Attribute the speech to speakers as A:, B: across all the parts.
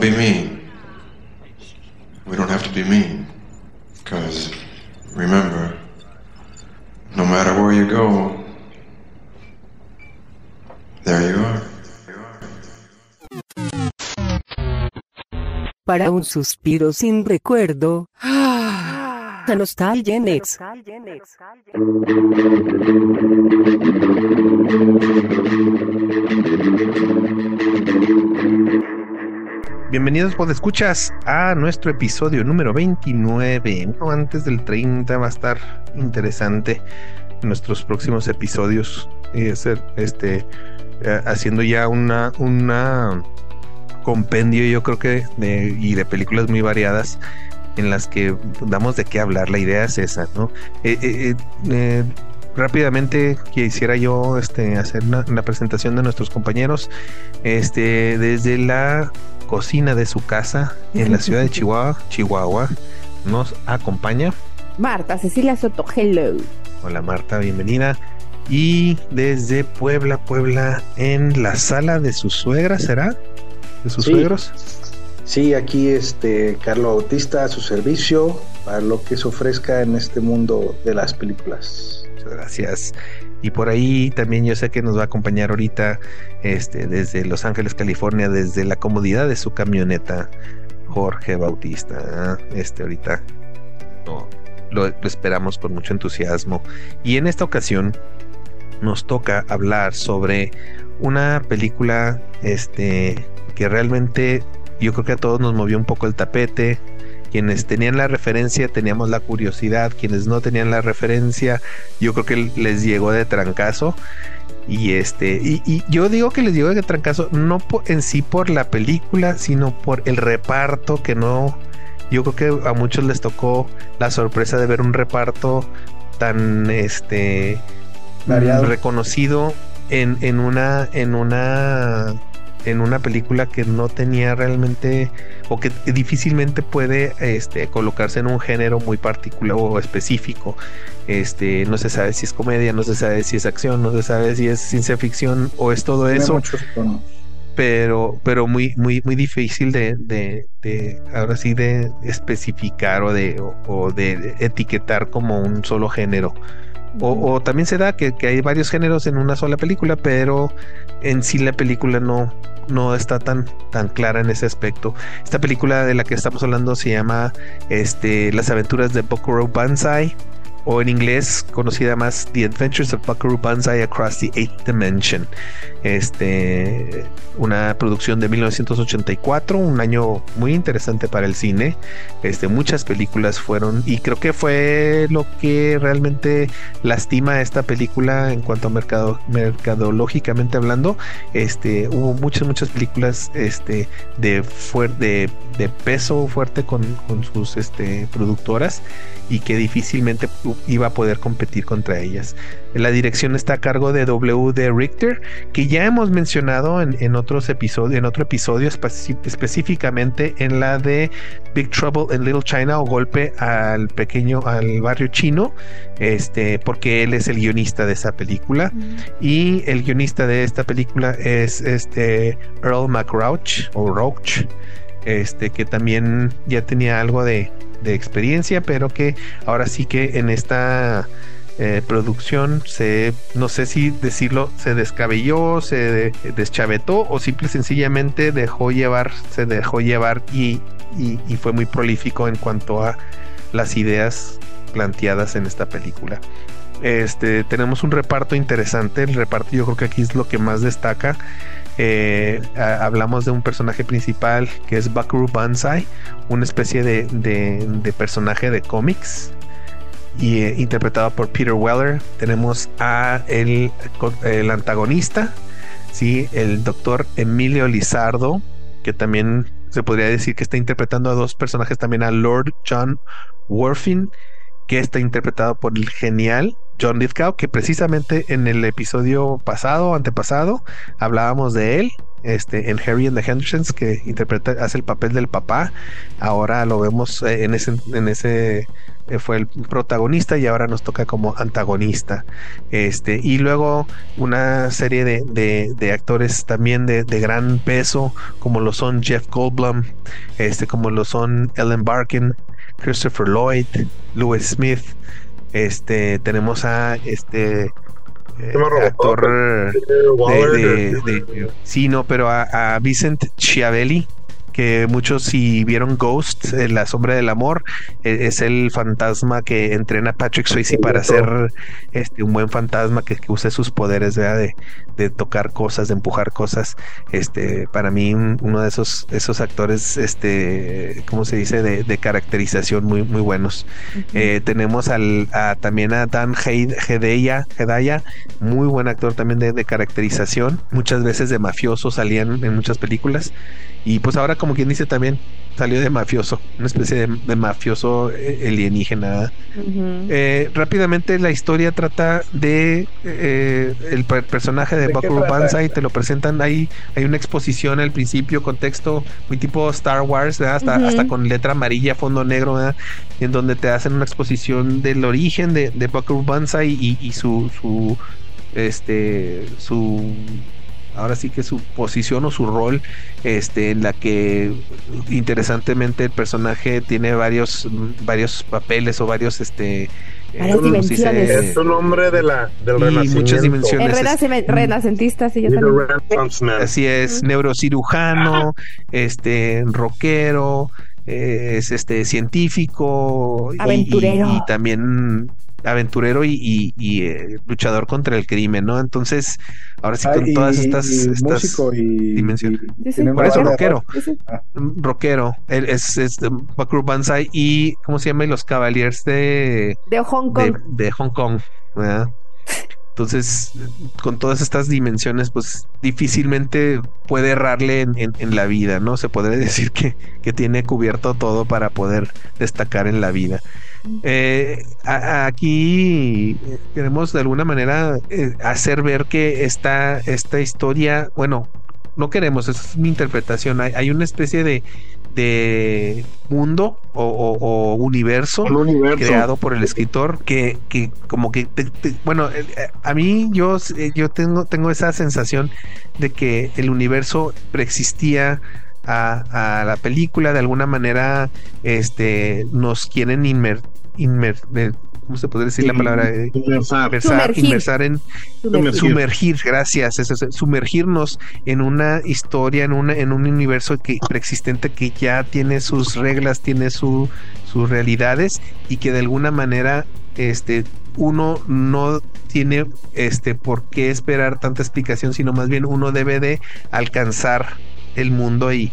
A: Don't be mean. We don't have to be mean. Because remember, no matter where you go, there you are.
B: Para un suspiro sin recuerdo. A Nostalgia Next.
C: Bienvenidos por escuchas a nuestro episodio número 29. Uno antes del 30 va a estar interesante nuestros próximos episodios. Y este eh, haciendo ya una, una compendio, yo creo que de, y de películas muy variadas en las que damos de qué hablar. La idea es esa, ¿no? Eh, eh, eh rápidamente quisiera yo este, hacer una, presentación de nuestros compañeros. Este, desde la cocina de su casa en la ciudad de Chihuahua, Chihuahua, nos acompaña
D: Marta Cecilia Soto. Hello.
C: Hola Marta, bienvenida. Y desde Puebla, Puebla, en la sala de su suegra, ¿será? ¿De sus
E: sí.
C: suegros?
E: Sí, aquí este Carlos Bautista a su servicio para lo que se ofrezca en este mundo de las películas.
C: Muchas gracias. Y por ahí también yo sé que nos va a acompañar ahorita este, desde Los Ángeles, California, desde la comodidad de su camioneta, Jorge Bautista. Este ahorita lo, lo esperamos con mucho entusiasmo. Y en esta ocasión nos toca hablar sobre una película este, que realmente yo creo que a todos nos movió un poco el tapete. Quienes tenían la referencia teníamos la curiosidad, quienes no tenían la referencia, yo creo que les llegó de trancazo. Y este, y, y yo digo que les llegó de trancazo no por, en sí por la película, sino por el reparto que no. Yo creo que a muchos les tocó la sorpresa de ver un reparto tan este
E: Variado.
C: reconocido en, en una en una en una película que no tenía realmente o que difícilmente puede este, colocarse en un género muy particular o específico. Este, no se sabe si es comedia, no se sabe si es acción, no se sabe si es ciencia ficción o es todo
E: Tiene
C: eso. Pero, pero muy, muy, muy difícil de, de, de ahora sí de especificar o de, o, o de etiquetar como un solo género. O, o, también se da que, que, hay varios géneros en una sola película, pero en sí la película no, no está tan, tan clara en ese aspecto. Esta película de la que estamos hablando se llama este, Las aventuras de Bokuro Banzai, o en inglés conocida más The Adventures of Buckaroo Banzai Across the Eighth Dimension. Este, una producción de 1984, un año muy interesante para el cine. Este, muchas películas fueron y creo que fue lo que realmente lastima esta película en cuanto a mercado, mercadológicamente hablando. Este, hubo muchas muchas películas este, de, de, de peso fuerte con, con sus este, productoras y que difícilmente iba a poder competir contra ellas. La dirección está a cargo de W.D. Richter, que ya hemos mencionado en, en otros episodios, en otro episodio específicamente en la de Big Trouble in Little China o Golpe al pequeño, al barrio chino, este, porque él es el guionista de esa película. Mm. Y el guionista de esta película es este Earl McRouch o Roach, este, que también ya tenía algo de, de experiencia, pero que ahora sí que en esta eh, producción se, no sé si decirlo, se descabelló, se de, deschavetó o simple sencillamente dejó llevar, se dejó llevar y, y, y, fue muy prolífico en cuanto a las ideas planteadas en esta película. Este, tenemos un reparto interesante, el reparto yo creo que aquí es lo que más destaca. Eh, hablamos de un personaje principal que es Buckaroo Banzai, una especie de, personaje de cómics y eh, interpretado por Peter Weller. Tenemos a el, el antagonista, sí, el doctor Emilio Lizardo, que también se podría decir que está interpretando a dos personajes también a Lord John Worfin, que está interpretado por el genial John Lithgow, que precisamente en el episodio pasado, antepasado, hablábamos de él. este, en Harry and the Hendersons, que interpreta, hace el papel del papá. Ahora lo vemos eh, en ese, en ese eh, fue el protagonista y ahora nos toca como antagonista. Este, y luego una serie de, de, actores también de, de, gran peso, como lo son Jeff Goldblum, este, como lo son Ellen Barkin, Christopher Lloyd, Lewis Smith. Este, tenemos a este actor de, sí, no, pero a, a Vincent Chiavelli, que muchos si vieron Ghost, en La Sombra del Amor, e, es el fantasma que entrena a Patrick Swayze para ser este, un buen fantasma que, use sus poderes De, de, tocar cosas, de empujar cosas. Este, para mí, uno de esos, esos actores, este, ¿cómo se dice? De, de caracterización muy, muy buenos. Eh, tenemos al, también a Dan Hedaya, Hedaya, muy buen actor también de, de caracterización. Muchas veces de mafioso salían en muchas películas. Y pues ahora, como quien dice también, salió de mafioso, una especie de, mafioso eh, alienígena. Eh, rápidamente la historia trata de eh, el personaje de, Bakuru Banzai, te lo presentan ahí, hay una exposición al principio, contexto muy tipo Star Wars, hasta, hasta con letra amarilla, fondo negro, en donde te hacen una exposición del origen de, de Banzai y, y su, su este su ahora sí que su posición o su rol, este, en la que interesantemente el personaje tiene varios, varios papeles o varios, este,
D: eh, dimensiones.
F: es un hombre de la, del
C: y muchas dimensiones.
D: El renacentista, sí,
C: Así es, neurocirujano, este, rockero, es este científico
D: aventurero
C: y también aventurero y, eh, luchador contra el crimen, ¿no? Entonces, ahora sí con todas estas, dimensiones. Por eso, rockero. Ah. Rockero. es, es Bakuru Banzai y, ¿cómo se llama? los Cavaliers de...
D: De Hong Kong.
C: De, Hong Kong, Entonces, con todas estas dimensiones, pues difícilmente puede errarle en, la vida, ¿no? Se podría decir que, que tiene cubierto todo para poder destacar en la vida. Eh, aquí queremos de alguna manera eh, hacer ver que esta, esta historia, bueno, no queremos, es mi interpretación, hay, una especie de, de mundo o, universo, creado por el escritor que, que como que bueno eh, a mí yo yo tengo tengo esa sensación de que el universo preexistía a, la película, de alguna manera este, nos quieren inmer, ¿cómo se podría decir la palabra? Inmersar, inmersar, en sumergir, gracias, sumergirnos en una historia, en, una, en un universo que, preexistente que ya tiene sus reglas, tiene su, sus realidades y que de alguna manera este, uno no tiene este por qué esperar tanta explicación, sino más bien uno debe de alcanzar el mundo y,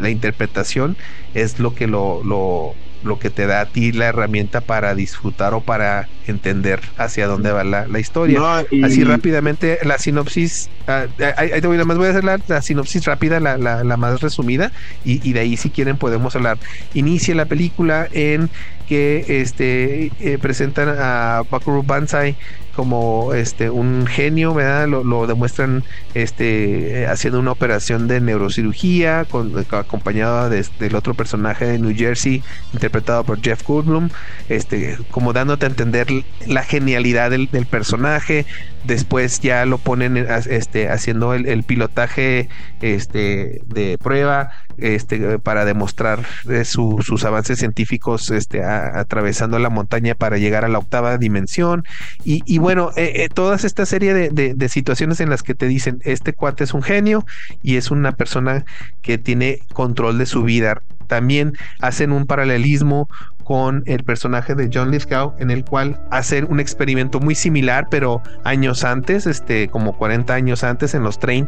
C: la interpretación es lo que lo, lo, lo, que te da a ti la herramienta para disfrutar o para entender hacia dónde va la, historia. Así rápidamente, la sinopsis, ah, ahí te voy, más voy a hacer la, sinopsis rápida, la, la, más resumida, y, de ahí si quieren podemos hablar. Inicia la película en que este eh, presentan a Bakuru Banzai como este un genio, ¿verdad? Lo, demuestran este eh, haciendo una operación de neurocirugía con, acompañado de, del otro personaje de New Jersey interpretado por Jeff Goldblum, este como dándote a entender la genialidad del, personaje. Después ya lo ponen este haciendo el, pilotaje este de prueba este para demostrar eh, sus avances científicos este atravesando la montaña para llegar a la octava dimensión y, bueno, eh, eh, todas esta serie de, situaciones en las que te dicen, este cuate es un genio y es una persona que tiene control de su vida. También hacen un paralelismo con el personaje de John Lithgow, en el cual hace un experimento muy similar, pero años antes, este, como 40 años antes, en los 30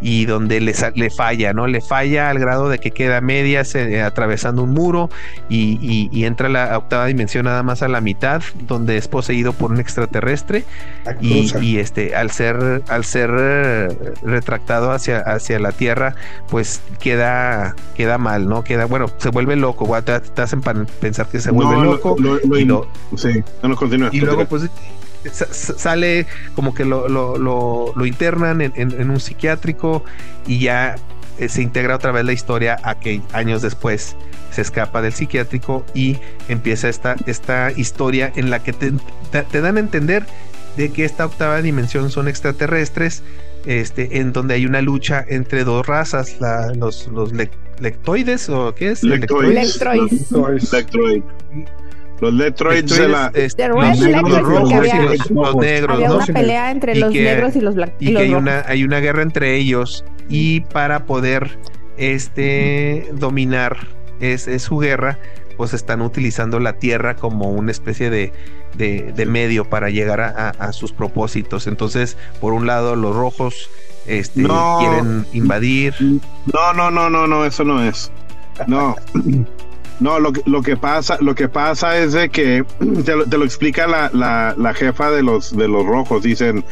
C: y donde le, le falla, ¿no? Le falla al grado de que queda medias eh, atravesando un muro y, y, entra a la octava dimensión nada más a la mitad, donde es poseído por un extraterrestre y, y, este, al ser, al ser eh, retractado hacia, hacia la Tierra, pues queda, queda mal, ¿no? Queda, bueno, se vuelve loco, te, te hacen pensar que se vuelve loco. y
F: sí, no, continúa.
C: Y luego, pues, sa- sa- sale como que lo, lo, lo- lo internan en, en- en un psiquiátrico y ya eh, se integra otra vez la historia a que años después se escapa del psiquiátrico y empieza esta, esta historia en la que te, te- te dan a entender de que esta octava dimensión son extraterrestres, este, en donde hay una lucha entre dos razas, la- los, los lec- lectoides o qué es?
F: Lectoides.
D: Lectroids.
F: Electroid. Los Lectroids de la.
C: este, los negros, rojos y
D: había-
C: los, los negros,
D: Había
C: ¿no?
D: una pelea entre
C: Y
D: los
C: que-
D: negros y los blancos.
C: y que hay una, hay una guerra entre ellos y para poder este dominar es, es su guerra pues están utilizando la tierra como una especie de, de- de medio para llegar a, a- a sus propósitos entonces por un lado los rojos este,
F: No.
C: quieren invadir
F: No, no, no, no, no, eso no es. No. No, lo que, lo que pasa, lo que pasa es de que te lo, te lo explica la, la, la jefa de los de los rojos. Dicen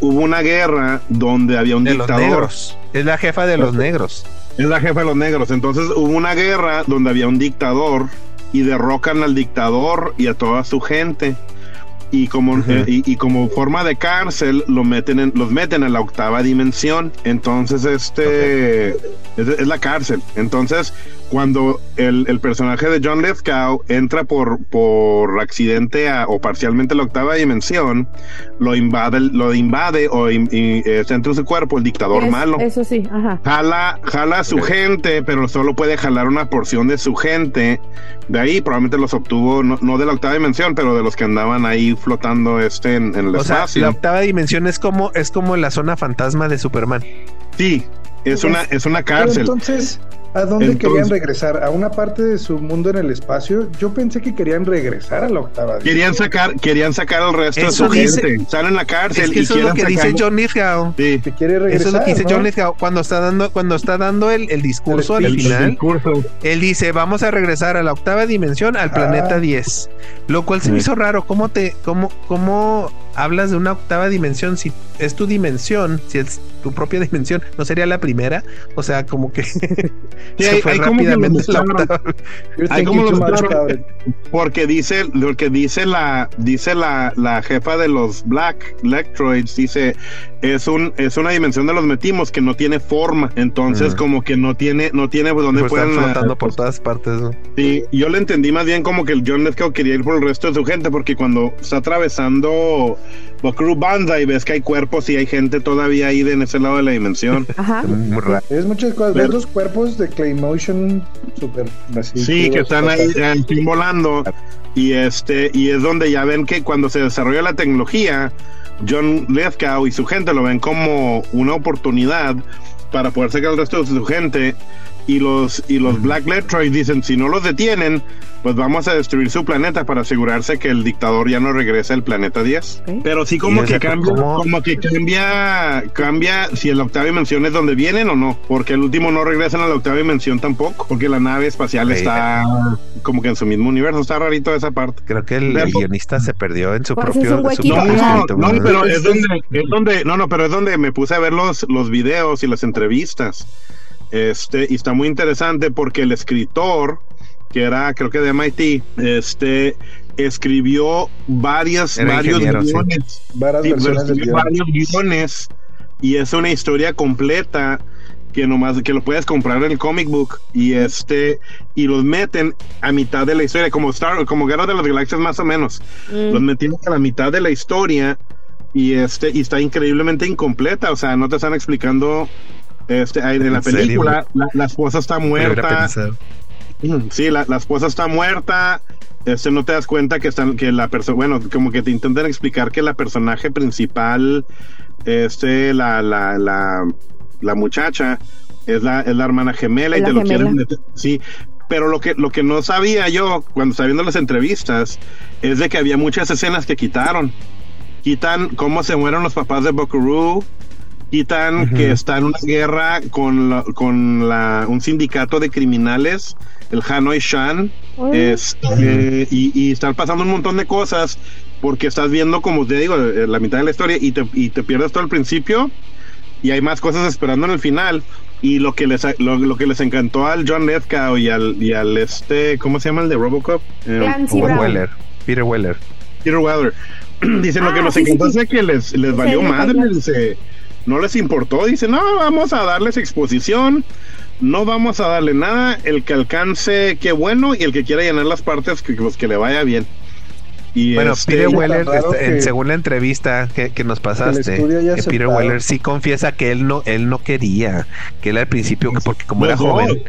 F: hubo una guerra donde había un
C: de los
F: dictador.
C: negros es la jefa de los negros
F: Es la jefa de los negros. Entonces hubo una guerra donde había un dictador y derrocan al dictador y a toda su gente. Y como, eh, y, y como forma de cárcel lo meten en, los meten en la octava dimensión. Entonces, este es, es la cárcel. Entonces, cuando el, el personaje de John Lithgow entra por, por accidente a- o parcialmente a la octava dimensión, lo invade, lo invade o in- eh, dentro de su cuerpo el dictador
D: Es-
F: malo.
D: Eso sí, ajá.
F: Jala, jala a su gente, pero solo puede jalar una porción de su gente. De ahí probablemente los obtuvo, no, no de la octava dimensión, pero de los que andaban ahí flotando este en, en el
C: o sea
F: espacio.
C: la octava dimensión es como es como la zona fantasma de Superman
F: Sí, es una, es una
E: Pero
F: cárcel.
E: entonces, ¿a dónde
F: Entonces-
E: querían regresar? ¿A una parte de su mundo en el espacio? Yo pensé que querían regresar a la octava.
F: Querían sacar, querían sacar al resto
C: Eso
F: de su
C: dice-
F: gente. Están en la cárcel
C: es que
F: y
C: eso es lo que dice John Lithgow
F: Sí.
E: Que quiere regresar.
C: Eso es lo que dice
E: ¿no?
C: John Lithgow cuando está dando cuando está dando el, el discurso al
E: El- el
C: final.
F: discurso.
C: Él dice, vamos a regresar a la octava dimensión, al planeta
E: Ah.
C: 10. Lo cual se me
F: Sí.
C: hizo raro. ¿Cómo te, cómo, cómo hablas de una octava dimensión? Si es tu dimensión, si es tu propia dimensión, ¿no sería la primera? O sea, como que
F: Sí,
C: se
F: hay-
C: fue
F: hay como que
C: rápidamente la
F: mezclaron.
C: octava.
E: You're
F: Ay,
E: thinking
F: ¿cómo
E: too
F: lo
E: much.
F: Porque dice, lo que dice la, dice la, la jefa de los Black Electroids, dice, es un, es una dimensión de los metimos que no tiene forma. Entonces,
C: Mm.
F: como que no tiene, no tiene dónde
C: Pues están
F: pueden
C: flotando por todas partes. ¿no?
F: Sí, yo le entendí más bien como que el John Lithgow quería ir por el resto de su gente, porque cuando está atravesando Buckaroo Banzai ves que hay cuerpos y hay gente todavía ahí de en ese lado de la dimensión.
D: Ajá.
C: Muy raro.
E: Es muchas cosas. Ves dos cuerpos de Claymotion super así.
F: Sí, que están ahí eh, fin volando. Y este, y es donde ya ven que cuando se desarrolla la tecnología, John Lithgow y su gente lo ven como una oportunidad para poder sacar al resto de su gente. Y los, y los Black Letroids dicen, si no los detienen, pues vamos a destruir su planeta para asegurarse que el dictador ya no regrese al planeta 10.
D: Ok.
F: Pero sí como que cambia,
C: ¿cómo?
F: como que cambia, cambia si el octava dimensión es donde vienen o no, porque el último no regresan a la octava dimensión tampoco, porque la nave espacial está como que en su mismo universo, está rarito esa parte.
C: Creo que el, guionista se perdió en su
D: Pues
C: propio,
D: es un
C: en su
F: No,
C: escrito,
F: no,
C: ¿no?
F: pero es donde, es donde, no, no, pero es donde me puse a ver los, los videos y las entrevistas. Este, y está muy interesante porque el escritor, que era creo que de MIT, este, escribió varias,
C: Era
F: varios
C: sí.
F: guiones.
E: Varias
F: Sí,
E: versiones del
F: escribió
E: guion.
F: varios guiones y es una historia completa que nomás que lo puedes comprar en el comic book y este y los meten a mitad de la historia como Star como Guerra de las Galaxias más o menos
D: Mm.
F: los metieron a la mitad de la historia y este y está increíblemente incompleta o sea no te están explicando este ahí en la película la, la esposa está muerta Sí, la, la esposa está muerta. Este no te das cuenta que están, que la persona, bueno, como que te intentan explicar que la personaje principal, este, la, la, la, la muchacha, es la, es la hermana gemela y te
D: la
F: lo quieren
D: gemela.
F: meter- Sí, pero lo que, lo que no sabía yo cuando estaba viendo las entrevistas es de que había muchas escenas que quitaron. Quitan cómo se mueren los papás de Buckaroo, quitan
C: Ujú.
F: que está en una guerra con, la- con la, un sindicato de criminales, el Hanoi Shan,
D: Órale.
F: este, y, y están pasando un montón de cosas porque estás viendo, como te digo, eh, la mitad de la historia y te, y te pierdes todo el principio y hay más cosas esperando en el final. Y lo que les lo, lo que les encantó al John Lithgow y al, y al este, ¿cómo se llama el de Robocop? Eh.
C: Weller, Peter Weller.
F: Peter Weller. Dicen lo que
D: Ah,
F: nos
D: sí,
F: encantó
D: sí.
F: es que les, les valió
D: sí,
F: madre,
D: sí.
F: dice, no les importó, dice, no, vamos a darles exposición, no vamos a darle nada, el que alcance, qué bueno, y el que quiera llenar las partes, que, pues, que le vaya bien. Y
C: Bueno,
F: este,
C: Peter Weller, este,
E: que-
C: según la entrevista que, que nos pasaste, que Peter
E: aceptado.
C: Weller sí confiesa que él no, él no quería, que él al principio, que porque como era joven,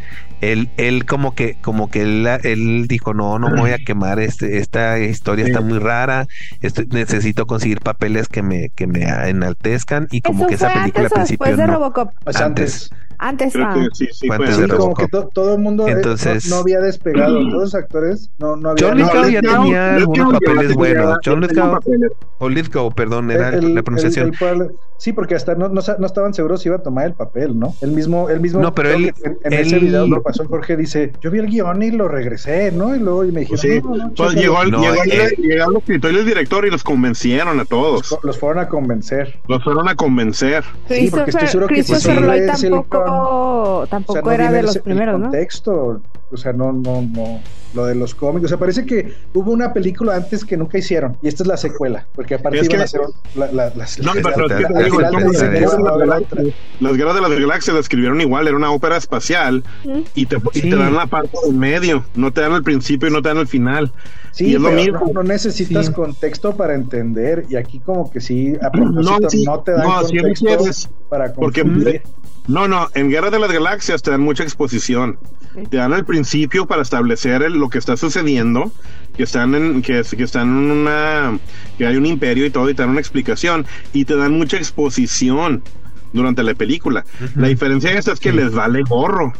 C: él, él como que, como que él, él dijo, no, no me voy a quemar, este, esta historia está muy rara, esto- necesito conseguir papeles que me, que me enaltezcan, y como
D: ¿Eso
C: que esa película al principio
D: después de
C: no.
D: Robocop?
E: Pues
C: Antes.
E: Antes.
D: Antes,
F: creo
D: ah.
F: que sí, sí,
E: como que to- todo el mundo eh,
C: Entonces-
E: no, no había despegado. Todos los actores no, no habían.
C: John
F: No,
C: Lithgow ya tenía algunos papeles buenos. John Lithgow,
F: papeles.
C: o Lithgow, perdón, era
E: El-
C: la
E: el-
C: pronunciación.
E: el sí, porque hasta no, no, estaban seguros si iba a tomar el papel, ¿no? El mismo, el mismo.
C: No, pero él-
E: en, en
C: él-
E: ese video que pasó Jorge dice, yo vi el guion y lo regresé, ¿no? Y luego y me dijeron,
F: Sí,
E: no, no,
F: pues
E: chécalo".
F: llegó, el-
C: eh.
F: llegó el escritor y el director y los convencieron a todos.
E: los, los fueron a convencer.
F: Los fueron a convencer.
E: Sí, porque estoy seguro que
D: Christopher
E: sí,
D: Lloyd
E: es
D: tampoco,
E: O sea, no
D: era de los primeros, ¿no?
E: contexto, o sea, no, no, no, lo de los cómics, o sea, parece que hubo una película antes que nunca hicieron, y esta es la secuela, porque aparte
F: Es
E: iban
F: que-
E: a hacer la, la, las,
F: No,
E: las-
F: pero es que
C: la- la-
F: digo,
C: la- la- la- la-
E: la-
F: las
E: la-
F: guerras de las galaxias la escribieron igual, era una ópera espacial
D: ¿Mm?
F: y te, y
C: Sí.
F: te dan la parte en medio, no te dan el principio y no te dan el final.
E: Sí,
F: y es lo mismo.
E: No, no necesitas
C: Sí.
E: contexto para entender, y aquí como que sí, a propósito,
F: No,
E: no,
F: sí,
E: te dan
F: no,
E: contexto para
F: porque-
E: confundir.
F: No, no, en Guerra de las Galaxias te dan mucha exposición. Te dan el principio para establecer el- lo que está sucediendo, que están en que, es- que están en una que hay un imperio y todo y te dan una explicación y te dan mucha exposición durante la película. La diferencia de esta es que
C: Sí.
F: les vale gorro.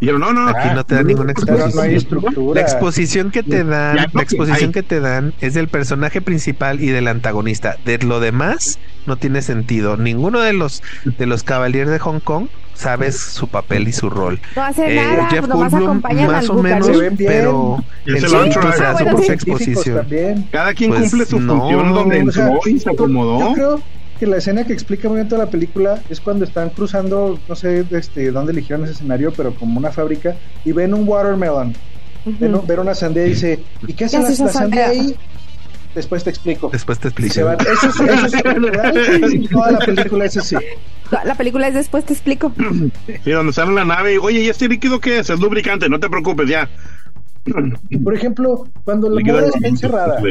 F: Dijeron, no, no,
C: Aquí no te dan ninguna
E: no
C: exposición.
E: estructura.
C: La exposición que te dan,
F: Ya, no,
C: la exposición
F: hay.
C: que te dan es del personaje principal y del antagonista. De lo demás no tiene sentido. Ninguno de los de los caballeros de Hong Kong sabes su papel y su rol.
D: No hace
C: Eh,
D: nada,
C: Jeff
D: nomás
C: Goldblum más o menos, pero el se
D: ah,
C: hace
D: bueno,
C: por su exposición.
F: Cada quien
C: Pues
F: cumple su
C: no,
F: función donde
E: O sea,
F: entró y se
E: yo-
F: acomodó.
E: Yo creo que la escena que explica muy bien toda la película es cuando están cruzando, no sé este, dónde eligieron ese escenario, pero como una fábrica, y ven un watermelon, ven,
D: Ujú.
E: ven una sandía y dice, ¿y qué hace
D: ¿Qué
E: la,
D: hace esa
E: la sandía ahí? Después te explico.
C: Después te explico.
E: se van. Eso es, eso es toda la película es así.
D: La película es después, te explico.
F: Y donde sale la nave y, oye, ¿y este líquido qué es? Es lubricante, no te preocupes ya.
E: Por ejemplo, cuando la moda está encerrada,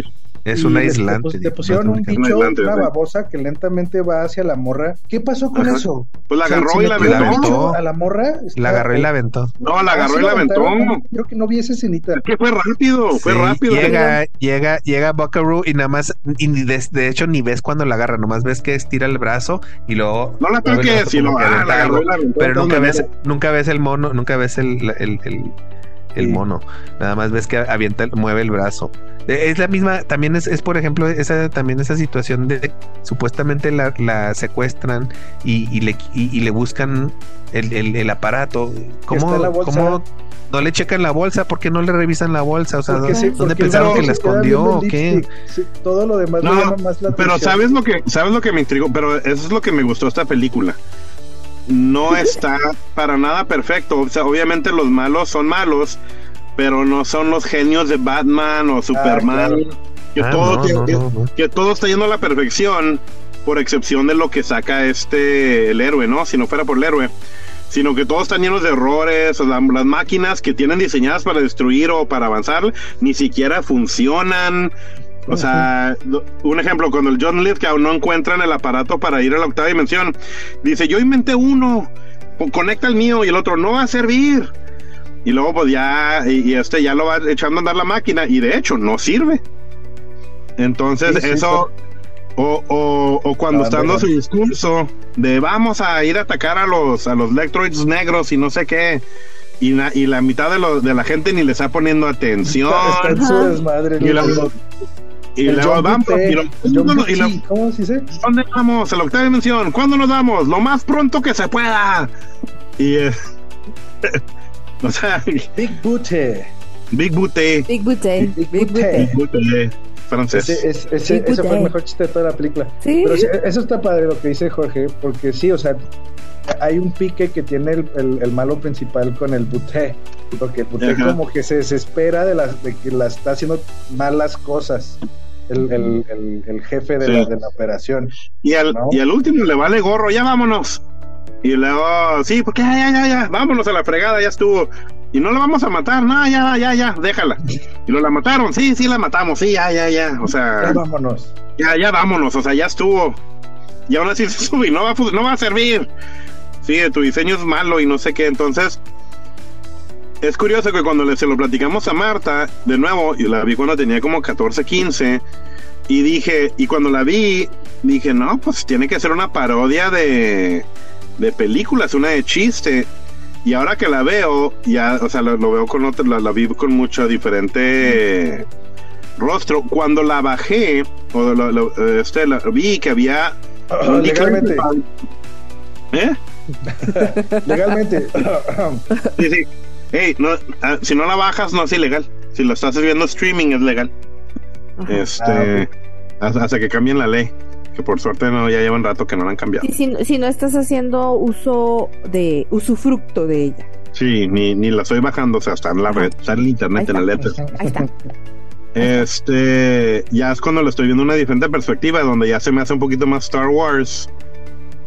C: Es
E: y
C: un
E: le-
C: aislante.
E: Le, pusieron un bicho, una babosa que lentamente va hacia la morra. ¿Qué pasó con
F: Ajá.
E: eso?
F: Pues la
E: O sea,
F: agarró
E: si
F: y la
C: aventó.
E: bicho A la morra.
C: La agarró y la aventó.
F: No, la
E: Ah,
F: agarró y la aventó.
E: Creo que no vi esa escenita.
F: Es que fue rápido, fue
C: Sí,
F: rápido.
C: Llega, llega, llega Buckaroo y nada más, y ni de, de hecho ni ves cuando la agarra, nomás ves que estira el brazo y luego.
F: No la toques, sino ah, la agarró y la aventó.
C: Pero nunca ves, nunca ves el mono, nunca ves el, el, el, el mono. Nada más ves que avienta, mueve el brazo. Es la misma, también es, es por ejemplo, esa también esa situación de supuestamente la, la secuestran y, y le y, y le buscan el, el, el aparato. ¿Cómo, cómo no le checan la bolsa? ¿Por qué no le revisan la bolsa? O sea,
E: Porque
C: ¿dó-
E: sí,
C: ¿dónde pensaron que la escondió o qué?
E: Sí, todo lo demás
F: No,
E: le llama más la
F: Pero
E: atención.
F: sabes lo que sabes lo que me intrigó, pero eso es lo que me gustó esta película. No está para nada perfecto. O sea, obviamente los malos son malos, pero no son los genios de Batman o Superman.
E: claro.
F: Que
C: Ah,
F: todo
C: no,
F: que,
C: no,
F: que-
C: no, no.
F: que todo está yendo a la perfección, por excepción de lo que saca este el héroe, ¿no? Si no fuera por el héroe. Sino que todos están llenos de errores, o la- las máquinas que tienen diseñadas para destruir o para avanzar, ni siquiera funcionan. O sea, un ejemplo, cuando el John Lithgow no encuentran el aparato para ir a la octava dimensión, dice, yo inventé uno, co- conecta el mío y el otro no va a servir. Y luego pues ya, y, y este ya lo va echando a andar la máquina y de hecho no sirve. Entonces
E: Sí, sí,
F: eso, o, o, o cuando
E: Ah,
F: está dando su discurso de vamos a ir a atacar a los, a los Lectroids negros y no sé qué. Y, na- y la mitad de, lo- de la gente ni le está poniendo atención.
E: Está, está en su
D: Ajá.
E: desmadre.
F: Y
E: ¿no?
F: Y
E: El
F: luego vamos, y lo-
E: el John
F: ¿cuándo- y lo-
E: Butte, ¿Cómo se dice?
F: ¿Dónde vamos? A la octava dimensión. ¿Cuándo nos vamos? Lo más pronto que se pueda. Y eh, o sea,
E: Big Booty.
F: Big Booty.
D: Big Booty.
E: Big
D: Big
E: Booty.
F: Francés.
E: Ese, es- ese,
D: Big
E: ese fue el mejor chiste de toda la película.
D: Sí.
E: Pero sí, eso está padre lo que dice Jorge, porque sí, o sea, hay un pique que tiene el, el- el malo principal con el Buté, porque el Buté
F: Ajá.
E: como que se desespera de, las, de que la está haciendo malas cosas. El, el, el, el jefe de,
F: Sí.
E: la, de la operación.
F: Y al,
E: ¿No?
F: y al último le vale gorro, ya vámonos. Y luego, sí, porque ya, ya, ya, ya, vámonos a la fregada, ya estuvo. Y no la vamos a matar, no, ya, ya, ya, déjala. Y lo la mataron, sí, sí, la matamos, sí, ya, ya, ya. O sea,
E: Ya vámonos.
F: ya, ya vámonos, o sea, ya estuvo. Y aún así se sube no va, no va a servir. Sí, tu diseño es malo y no sé qué. Entonces, es curioso que cuando le, se lo platicamos a Marta, de nuevo, y la vi cuando tenía como 14, 15, y dije, y cuando la vi, dije, no, pues tiene que ser una parodia de, de películas, una de chiste. Y ahora que la veo, ya, o sea, lo, lo veo con otra, la, la vi con mucho diferente rostro. Cuando la bajé, o lo- lo- este, la- vi que había. un
E: legalmente,
F: ¿Eh?
E: legalmente.
F: Sí, sí. Ey, no, ah, si no la bajas, no es ilegal. Si lo estás viendo streaming, es legal.
D: Ajá.
F: Este. hasta, hasta que cambien la ley. Que por suerte no, ya llevan rato que no la han cambiado.
D: Sí, si, si no estás haciendo uso de usufructo de ella.
F: Sí, ni, ni la estoy bajando, o sea, está en la red, está en el internet, en la letra.
D: Ahí está.
F: Este, ya es cuando lo estoy viendo una diferente perspectiva, donde ya se me hace un poquito más Star Wars,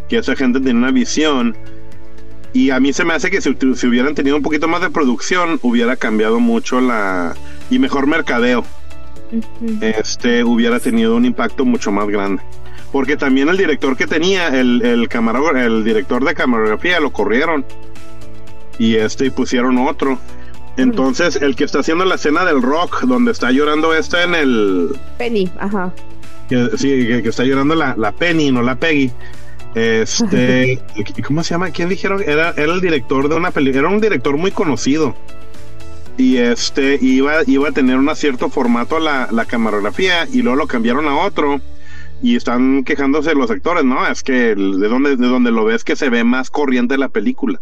F: que esa gente tiene una visión. Y a mí se me hace que si, si hubieran tenido un poquito más de producción, hubiera cambiado mucho la. y mejor mercadeo. Este hubiera tenido un impacto mucho más grande. Porque también el director que tenía, el, el, el director de camarografía, lo corrieron. Y este y pusieron otro. Entonces, el que está haciendo la escena del rock, donde está llorando esta en el.
D: Penny, ajá.
F: Que, sí, que, que está llorando la, la Penny, no la Peggy. Este. ¿Cómo se llama? ¿Quién dijeron? Era, era el director de una película. Era un director muy conocido. Y este iba, iba a tener un cierto formato la, la camarografía y luego lo cambiaron a otro. Y están quejándose los actores, ¿no? Es que de donde, de donde lo ves que se ve más corriente la película.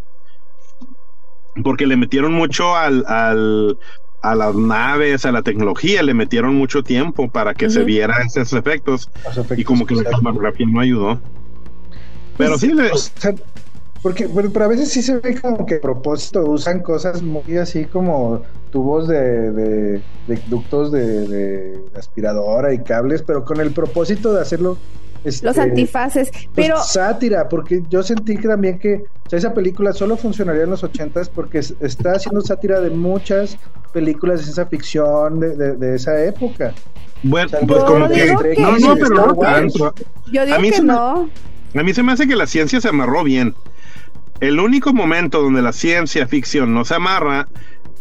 F: Porque le metieron mucho al, al, a las naves, a la tecnología, le metieron mucho tiempo para que se
D: Ujú.
F: vieran esos efectos.
E: Efectos
F: Y como que la camarografía no ayudó. Pero sí, le,
E: O sea, porque, bueno, pero a veces sí se ve como que a propósito usan cosas muy así como tubos de, de, de ductos de, de aspiradora y cables, pero con el propósito de hacerlo. este,
D: Los antifaces.
E: pues,
D: Pero
E: sátira, porque yo sentí que también que o sea, esa película solo funcionaría en los ochentas porque es- está haciendo sátira de muchas películas de ciencia ficción de, de- de esa época.
F: bueno,
E: O sea,
F: pues como que. No, no,
E: Star
F: pero no
E: Wars.
F: tanto.
D: yo digo
F: a mí
D: que
F: se me-
D: no.
F: A mí se me hace que la ciencia se amarró bien. El único momento donde la ciencia ficción no se amarra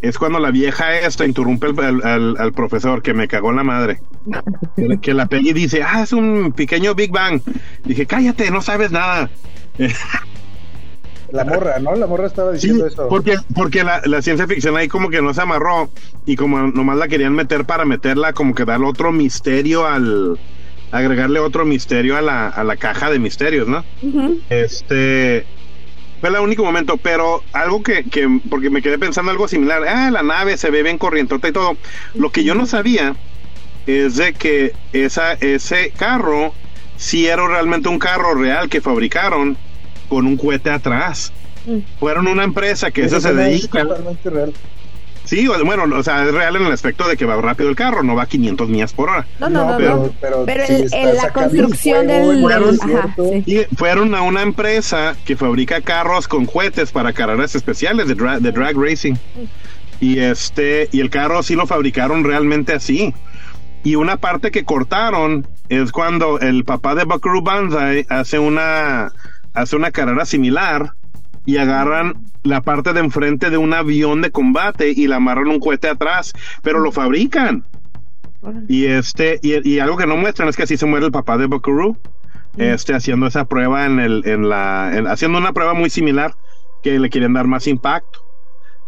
F: es cuando la vieja esta interrumpe al, al- profesor que me cagó la madre. Que, la Peggy dice, ah, es un pequeño Big Bang. Dije, cállate, no sabes nada.
E: La morra, ¿no? La morra estaba
F: Sí,
E: diciendo eso.
F: porque, porque la, la ciencia ficción ahí como que no se amarró y como nomás la querían meter para meterla, como que darle otro misterio al... agregarle otro misterio a la, a la caja de misterios, ¿no? Este fue el único momento, pero algo que, que, porque me quedé pensando algo similar, ah, la nave se ve bien corrientota y todo. Lo que yo no sabía es de que esa, ese carro sí era realmente un carro real que fabricaron con un cohete atrás.
D: Mm.
F: Fueron una empresa que
E: Esa
F: eso se dedica.
E: totalmente real.
F: Sí, bueno, o sea, es real en el aspecto de que va rápido el carro, no va a 500 millas por hora.
D: No, no, no,
E: pero,
D: no.
E: pero,
D: Pero
E: sí
D: el-
E: está
D: el- la construcción del-
F: del-
D: ajá,
E: desierto.
D: sí.
F: Y fueron a una empresa que fabrica carros con cohetes para carreras especiales de, dra- de drag racing. Y este y el carro sí lo fabricaron realmente así. Y una parte que cortaron es cuando el papá de Buckaroo Banzai hace una hace una carrera similar y agarran la parte de enfrente de un avión de combate y la amarran un cohete atrás, pero lo fabrican. Y este y, y algo que no muestran es que así se muere el papá de Buckaroo este haciendo esa prueba en el en la en- haciendo una prueba muy similar que le quieren dar más impacto.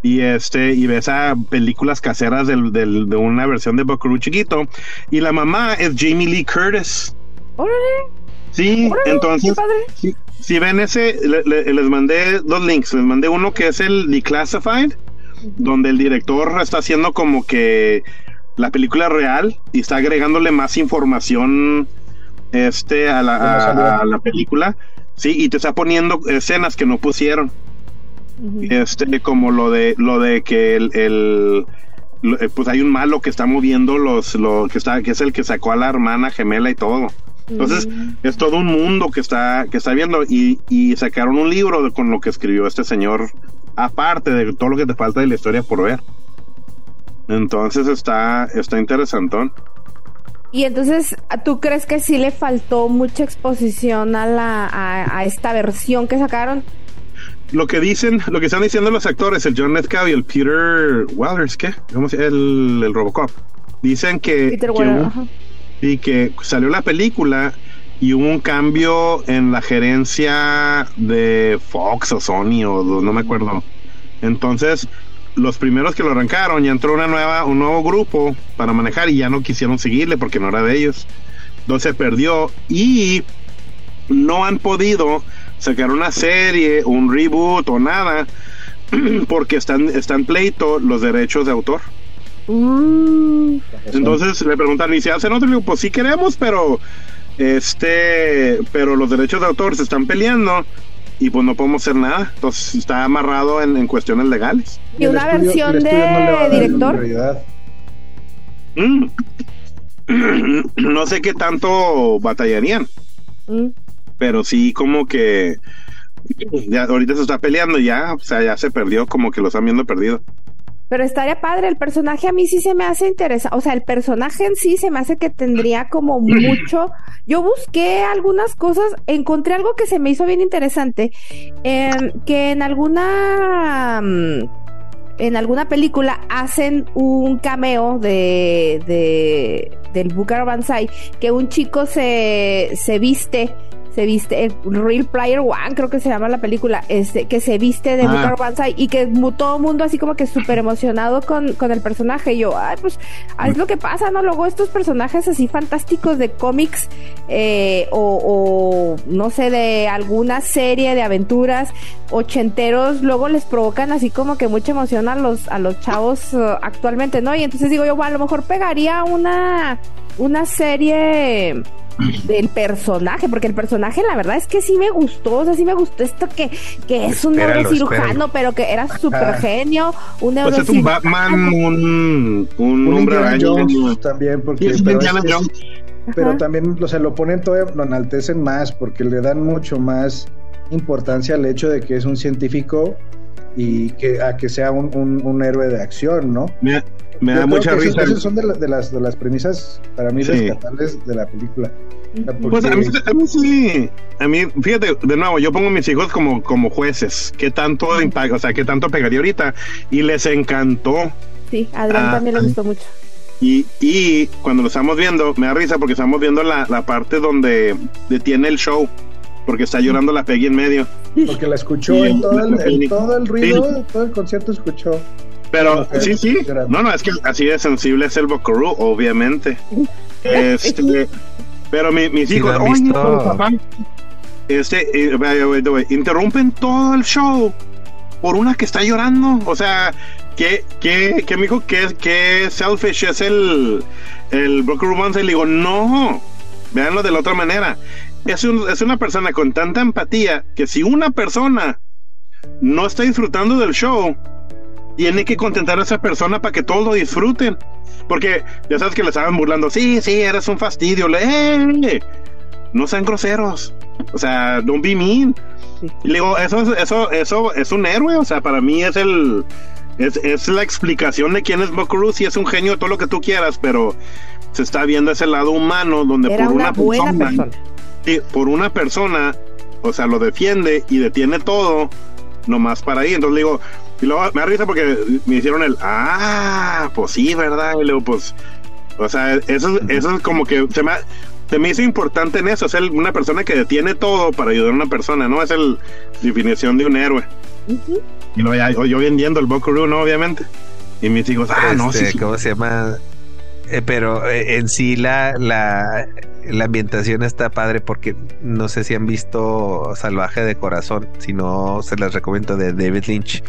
F: Y este y ves a películas caseras del, del- de una versión de Buckaroo chiquito y la mamá es Jamie Lee Curtis.
D: Órale,
F: sí
D: órale,
F: entonces si, si ven ese le- le- les mandé dos links. Les mandé uno que es el Declassified donde el director está haciendo como que la película real y está agregándole más información este a la, a- a la película sí y te está poniendo escenas que no pusieron. Este como lo de lo de que el, eh, pues hay un malo que está moviendo los, lo que está, que es el que sacó a la hermana gemela y todo. Entonces, es todo un mundo que está, que está viendo y, y sacaron un libro de- con lo que escribió este señor, aparte de todo lo que te falta de la historia por ver. Entonces está, está interesantón.
D: Y entonces, ¿tú crees que sí le faltó mucha exposición a la a, a esta versión que sacaron?
F: Lo que dicen, lo que están diciendo los actores, el John Lithgow y el Peter Wellers, ¿qué? ¿Cómo se el, el Robocop? Dicen que,
D: Peter
F: que hubo-
D: ajá.
F: Y que salió la película y hubo un cambio en la gerencia de Fox o Sony o no me acuerdo. Entonces, los primeros que lo arrancaron ya entró una nueva, un nuevo grupo para manejar y ya no quisieron seguirle porque no era de ellos. Entonces perdió y no han podido sacar una serie, un reboot o nada porque están, están pleito los derechos de autor.
D: Mm,
F: Entonces le preguntan, ¿y si hacen otro? Le digo, pues sí queremos, pero este, pero los derechos de autor se están peleando y pues no podemos hacer nada. Entonces está amarrado en, en cuestiones legales.
D: y una
E: estudio-
D: versión de
E: no
D: director.
F: Mm. no sé qué tanto batallarían,
D: Mm.
F: pero sí como que ya ahorita se está peleando ya, o sea, ya se perdió, como que lo están viendo perdido.
D: Pero estaría padre, el personaje a mí sí se me hace interesante, o sea, el personaje en sí se me hace que tendría como mucho. Yo busqué algunas cosas, encontré algo que se me hizo bien interesante, em, que en alguna mm, en alguna película hacen un cameo de, de del Booker Banzai, que un chico se, se viste se viste, eh, Real Player One, creo que se llama la película, este, que se viste de
F: Ah.
D: Booker Banzai y que todo el mundo así como que súper emocionado con, con el personaje. Y yo, ay, pues, es lo que pasa, ¿no? Luego estos personajes así fantásticos de cómics eh, o, o, no sé, de alguna serie de aventuras ochenteros, luego les provocan así como que mucha emoción a los, a los chavos eh, actualmente, ¿no? Y entonces digo yo, bueno, a lo mejor pegaría una, una serie del personaje, porque el personaje la verdad es que sí me gustó, o sea, sí me gustó esto que, que es un
C: Espéralo,
D: neurocirujano,
C: espéralo.
D: pero que era súper genio, un
F: Pues es un
D: neurocirujano.
F: Batman, un, un
E: Un
F: hombre.
E: Jones también, porque
F: Sí, es
E: pero,
F: Indiana
E: es-
F: Jones.
E: pero
D: Ajá.
E: también, o sea, lo ponen todavía, lo enaltecen más, porque le dan mucho más importancia al hecho de que es un científico y que a que sea un, un- un héroe de acción, ¿no?
F: Me, me
E: Yo
F: da
E: creo
F: mucha
E: que esos-
F: risa.
E: Esas son de, la- de las, de las premisas para mí
F: Sí.
E: rescatables de la película.
F: Pues a mí, a mí sí, a mí, fíjate, de nuevo, yo pongo a mis hijos como, como jueces, qué tanto impacto, o sea, qué tanto pegaría ahorita, y les encantó,
D: Sí, a Adrián
F: Ah,
D: también le gustó mucho.
F: y, y cuando lo estamos viendo, me da risa porque estamos viendo la, la parte donde detiene el show, porque está llorando la Peggy en medio,
E: Porque la escuchó
F: Sí,
E: en todo el, en
F: sí.
E: todo el ruido, todo el concierto escuchó.
F: Pero sí, sí, no, no, es que así de sensible es el Bocaroo, obviamente, este, pero mi- mis hijos,
C: han
F: "Oye, papá, este, eh, vaya, vaya, vaya, interrumpen todo el show por una que está llorando. O sea, que, que, que me dijo que, que selfish es el, el Broker Romance. Y le digo, no, véanlo de la otra manera. Es, un- es una persona con tanta empatía que si una persona no está disfrutando del show, tiene que contentar a esa persona para que todos lo disfruten. Porque ya sabes que le estaban burlando, sí, sí, eres un fastidio. Le, "Eh, no sean groseros. O sea, don't be mean.
D: Sí.
F: Y le digo, eso, es- eso, eso es un héroe. O sea, para mí es el. Es, es la explicación de quién es Bokuroo. Sí, es un genio, todo lo que tú quieras, pero se está viendo ese lado humano donde
D: Era
F: por
D: una
F: una,
D: buena
F: persona,
D: persona.
F: sí, por una persona, o sea, lo defiende y detiene todo, nomás para ahí. Entonces le digo, y luego me da risa porque me hicieron el, ah, pues sí, ¿verdad? Y luego, pues, o sea, eso, es- eso es como que se me, se me hizo importante en eso, ser una persona que detiene todo para ayudar a una persona, ¿no? Es el definición de un héroe. Y luego ya, yo vendiendo el Bokuroo, ¿no? Obviamente. Y mis hijos, ah, no, sí,
C: Este,
F: sí.
C: ¿Cómo se llama? Eh, pero eh, en sí la, la, la ambientación está padre porque no sé si han visto Salvaje de Corazón, si no se las recomiendo de David Lynch.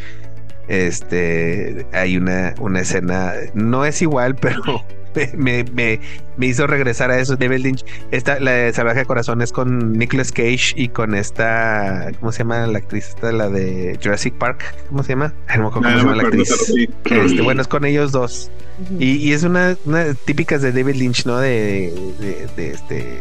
C: Este hay una, una escena, no es igual, pero me, me, me hizo regresar a eso. David Lynch, esta, la de Salvaje de Corazón es con Nicolas Cage y con esta, ¿cómo se llama la actriz? Esta, la de Jurassic Park, ¿cómo se llama? Ay, no
F: Ah,
C: cómo se llama la actriz. Este, bueno, es con ellos dos. Y, y es una, una típicas de David Lynch, ¿no? De, de, de este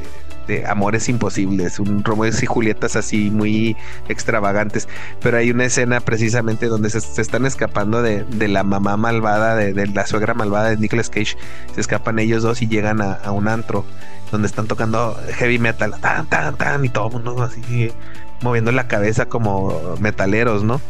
C: de amores imposibles, un Romeos y Julietas así muy extravagantes. Pero hay una escena precisamente donde se, se están escapando de, de la mamá malvada, de, de la suegra malvada de Nicolas Cage. Se escapan ellos dos y llegan a, a un antro donde están tocando heavy metal, tan, tan, tan, y todo el mundo así moviendo la cabeza como metaleros, ¿no?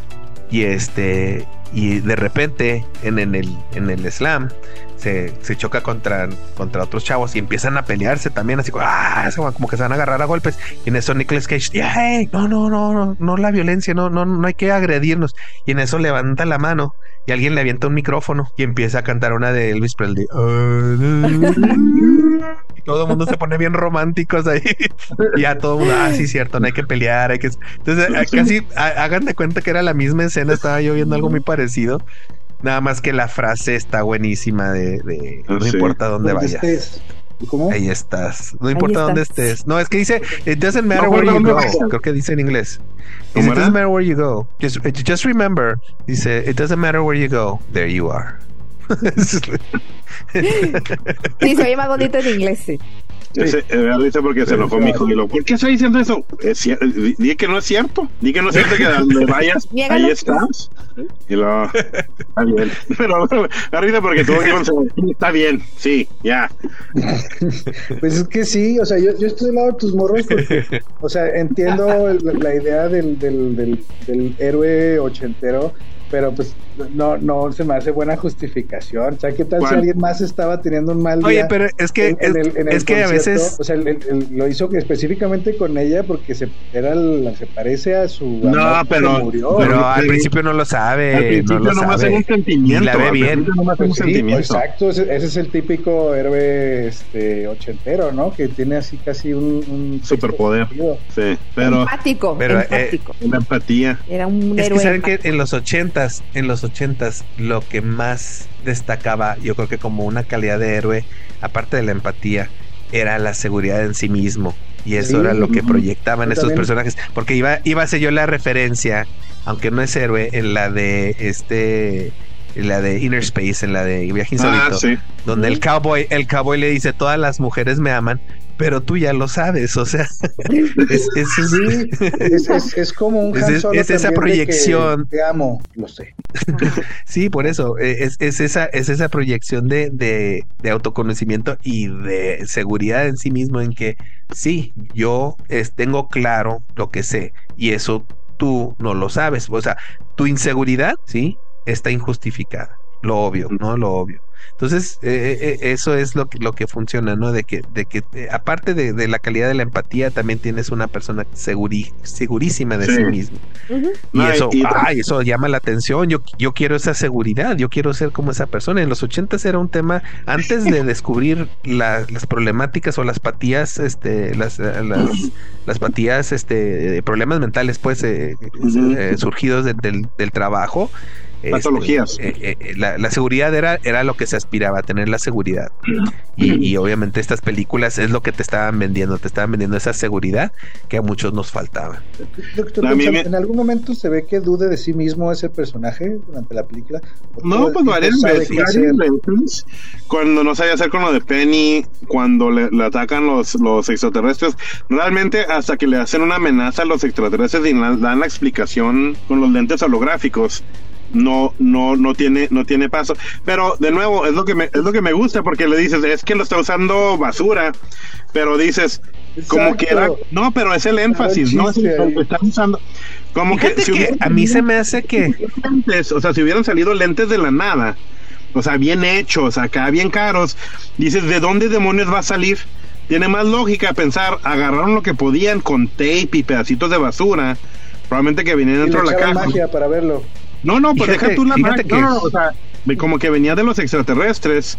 C: Y este, y de repente en, en el, en el slam se, choca contra, contra otros chavos y empiezan a pelearse también, así como, ah, que se van a agarrar a golpes. Y en eso Nicolas Cage, "Hey, no, no, no, no, no la violencia, no, no, no hay que agredirnos. Y en eso levanta la mano y alguien le avienta un micrófono y empieza a cantar una de Elvis Presley. Y todo el mundo se pone bien románticos ahí. Y ya todo el mundo, ah, sí, cierto, no hay que pelear, hay que. Entonces, a- casi ha- hagan de cuenta que era la misma escena, estaba yo viendo algo muy parecido. Nada más que la frase está buenísima de, de no
F: Sí.
C: importa dónde
E: Donde
C: vayas.
E: estés. ¿Cómo?
C: Ahí estás. No importa dónde estés. No, es que dice, it doesn't matter
F: No
C: where you
F: dónde
C: go. Creo que dice en inglés. Dice,
F: ¿Cómo
C: it doesn't matter where you go. Just, just remember. Dice, it doesn't matter where you go. There you are.
D: Sí, se oye más bonito en inglés, sí.
F: Ese, eh, me da risa porque se enojó mi hijo y lo, ¿por qué está diciendo eso? Es di, que no es cierto. Di que no es cierto que donde vayas, ahí estás. Y lo, está bien. Pero me da risa porque todo el está bien, sí, ya.
E: Pues es que sí, o sea, yo, yo estoy del lado de tus morros porque, o sea, entiendo el- la idea del, del, del, del héroe ochentero, pero pues no, no se me hace buena justificación. O sea, ¿qué tal
F: ¿Cuál?
E: si alguien más estaba teniendo un mal día?
C: Oye, pero es que,
E: en- en
C: es,
E: el- en el
C: es que a veces.
E: O sea, el- el- lo hizo que específicamente con ella porque se, era la- se parece a su.
F: No, pero-
E: murió.
C: Pero al
F: Sí.
C: principio no lo sabe.
F: Al principio
C: no lo
F: nomás
C: sabe.
F: es un sentimiento.
C: Y la ve
F: al
C: bien.
F: nomás es un
E: Pues sí,
F: sentimiento.
E: exacto, ese, ese es el típico héroe este ochentero, ¿no? Que tiene así casi un, un
F: Superpoder. Sí, pero
D: empático,
C: pero, eh,
D: empático.
F: la empatía.
D: Era un
C: Es que
D: héroe.
C: saben que en los ochentas, en los ochentas, lo que más destacaba, yo creo que como una calidad de héroe, aparte de la empatía, era la seguridad en sí mismo. Y eso
E: Sí,
C: era lo que proyectaban estos
E: también.
C: personajes. Porque iba, iba a ser yo la referencia, aunque no es héroe, en la de este, en la de Inner Space, en la de Viaje
F: Ah,
C: Insólito,
F: sí.
C: donde el cowboy, el cowboy le dice todas las mujeres me aman, pero tú ya lo sabes, o sea, es, es-
E: Sí, es, es, es como un
C: Es-
E: Han
C: es-
E: Solo
C: es esa proyección.
E: Te amo, lo sé.
C: Sí, por eso, eh, es, es esa, es esa proyección de, de, de autoconocimiento y de seguridad en sí mismo en que sí, yo es- tengo claro lo que sé y eso tú no lo sabes. O sea, tu inseguridad, sí, está injustificada. Lo obvio, ¿no? Lo obvio. Entonces, eh, eh, eso es lo que, lo que funciona, ¿no? De que, de que eh, aparte de, de la calidad de la empatía, también tienes una persona seguri- segurísima de sí,
F: Sí.
C: mismo. Y
F: No,
C: eso,
F: y-
C: ay, eso llama la atención. Yo, yo quiero esa seguridad, yo quiero ser como esa persona. En los ochentas era un tema, antes de descubrir la- las problemáticas o las patías, este, las, eh, las, las patías, este, eh, problemas mentales, pues, eh,
F: Ujú.
C: eh, surgidos de- del, del trabajo. Este,
F: Patologías.
C: eh, eh, eh, la, la seguridad era, era lo que se aspiraba, a tener la seguridad. Y, y obviamente estas películas es lo que te estaban vendiendo, te estaban vendiendo esa seguridad que a muchos nos faltaba.
E: Doctor
F: A mí
E: Gonzalo,
F: me-
E: ¿En algún momento se ve que dude de sí mismo ese personaje durante la película? ¿O todo
F: No, pues varias
E: sabe
F: veces. Cuando no sabía hacer con lo de Penny, cuando le, le atacan los, los extraterrestres, realmente hasta que le hacen una amenaza a los extraterrestres y la- dan la explicación con los lentes holográficos. No, no, no tiene, no tiene paso. Pero de nuevo, es lo que me, es lo que me gusta porque le dices, es que lo está usando basura. Pero dices, como que era, no, pero es el énfasis, no es el,
E: chiste ahí.
F: lo están usando. Como
C: Fíjate
F: que, si
C: que
F: hubiera-
C: a mí se me hace que
F: lentes, o sea, si hubieran salido lentes de la nada, o sea, bien hechos, acá bien caros, dices, ¿de dónde demonios va a salir? Tiene más lógica pensar, agarraron lo que podían con tape y pedacitos de basura, probablemente que
E: Y
F: dentro de la caja.
E: magia para verlo.
F: No, no, pues
C: Fíjate-
F: deja tú la No, no, o sea, como que venía de los extraterrestres,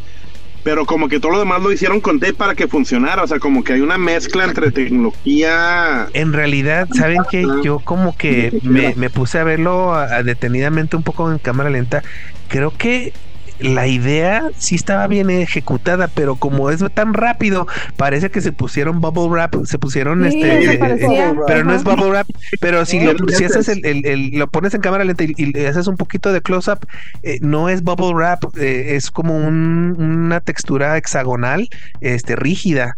F: pero como que todo lo demás lo hicieron con tape para que funcionara, o sea, como que hay una mezcla entre tecnología
C: En realidad, ¿saben que Yo como que me, me puse a verlo a- a detenidamente un poco en cámara lenta. Creo que la idea sí estaba bien ejecutada, pero como es tan rápido, parece que se pusieron bubble wrap, se pusieron
D: Sí,
C: este, eh, eh, pero no es bubble wrap, pero si, lo, si
E: lentes.
C: haces el, el- el- lo pones en cámara lenta y, y le haces un poquito de close up, eh, no es bubble wrap, eh, es como un- una textura hexagonal, este, rígida.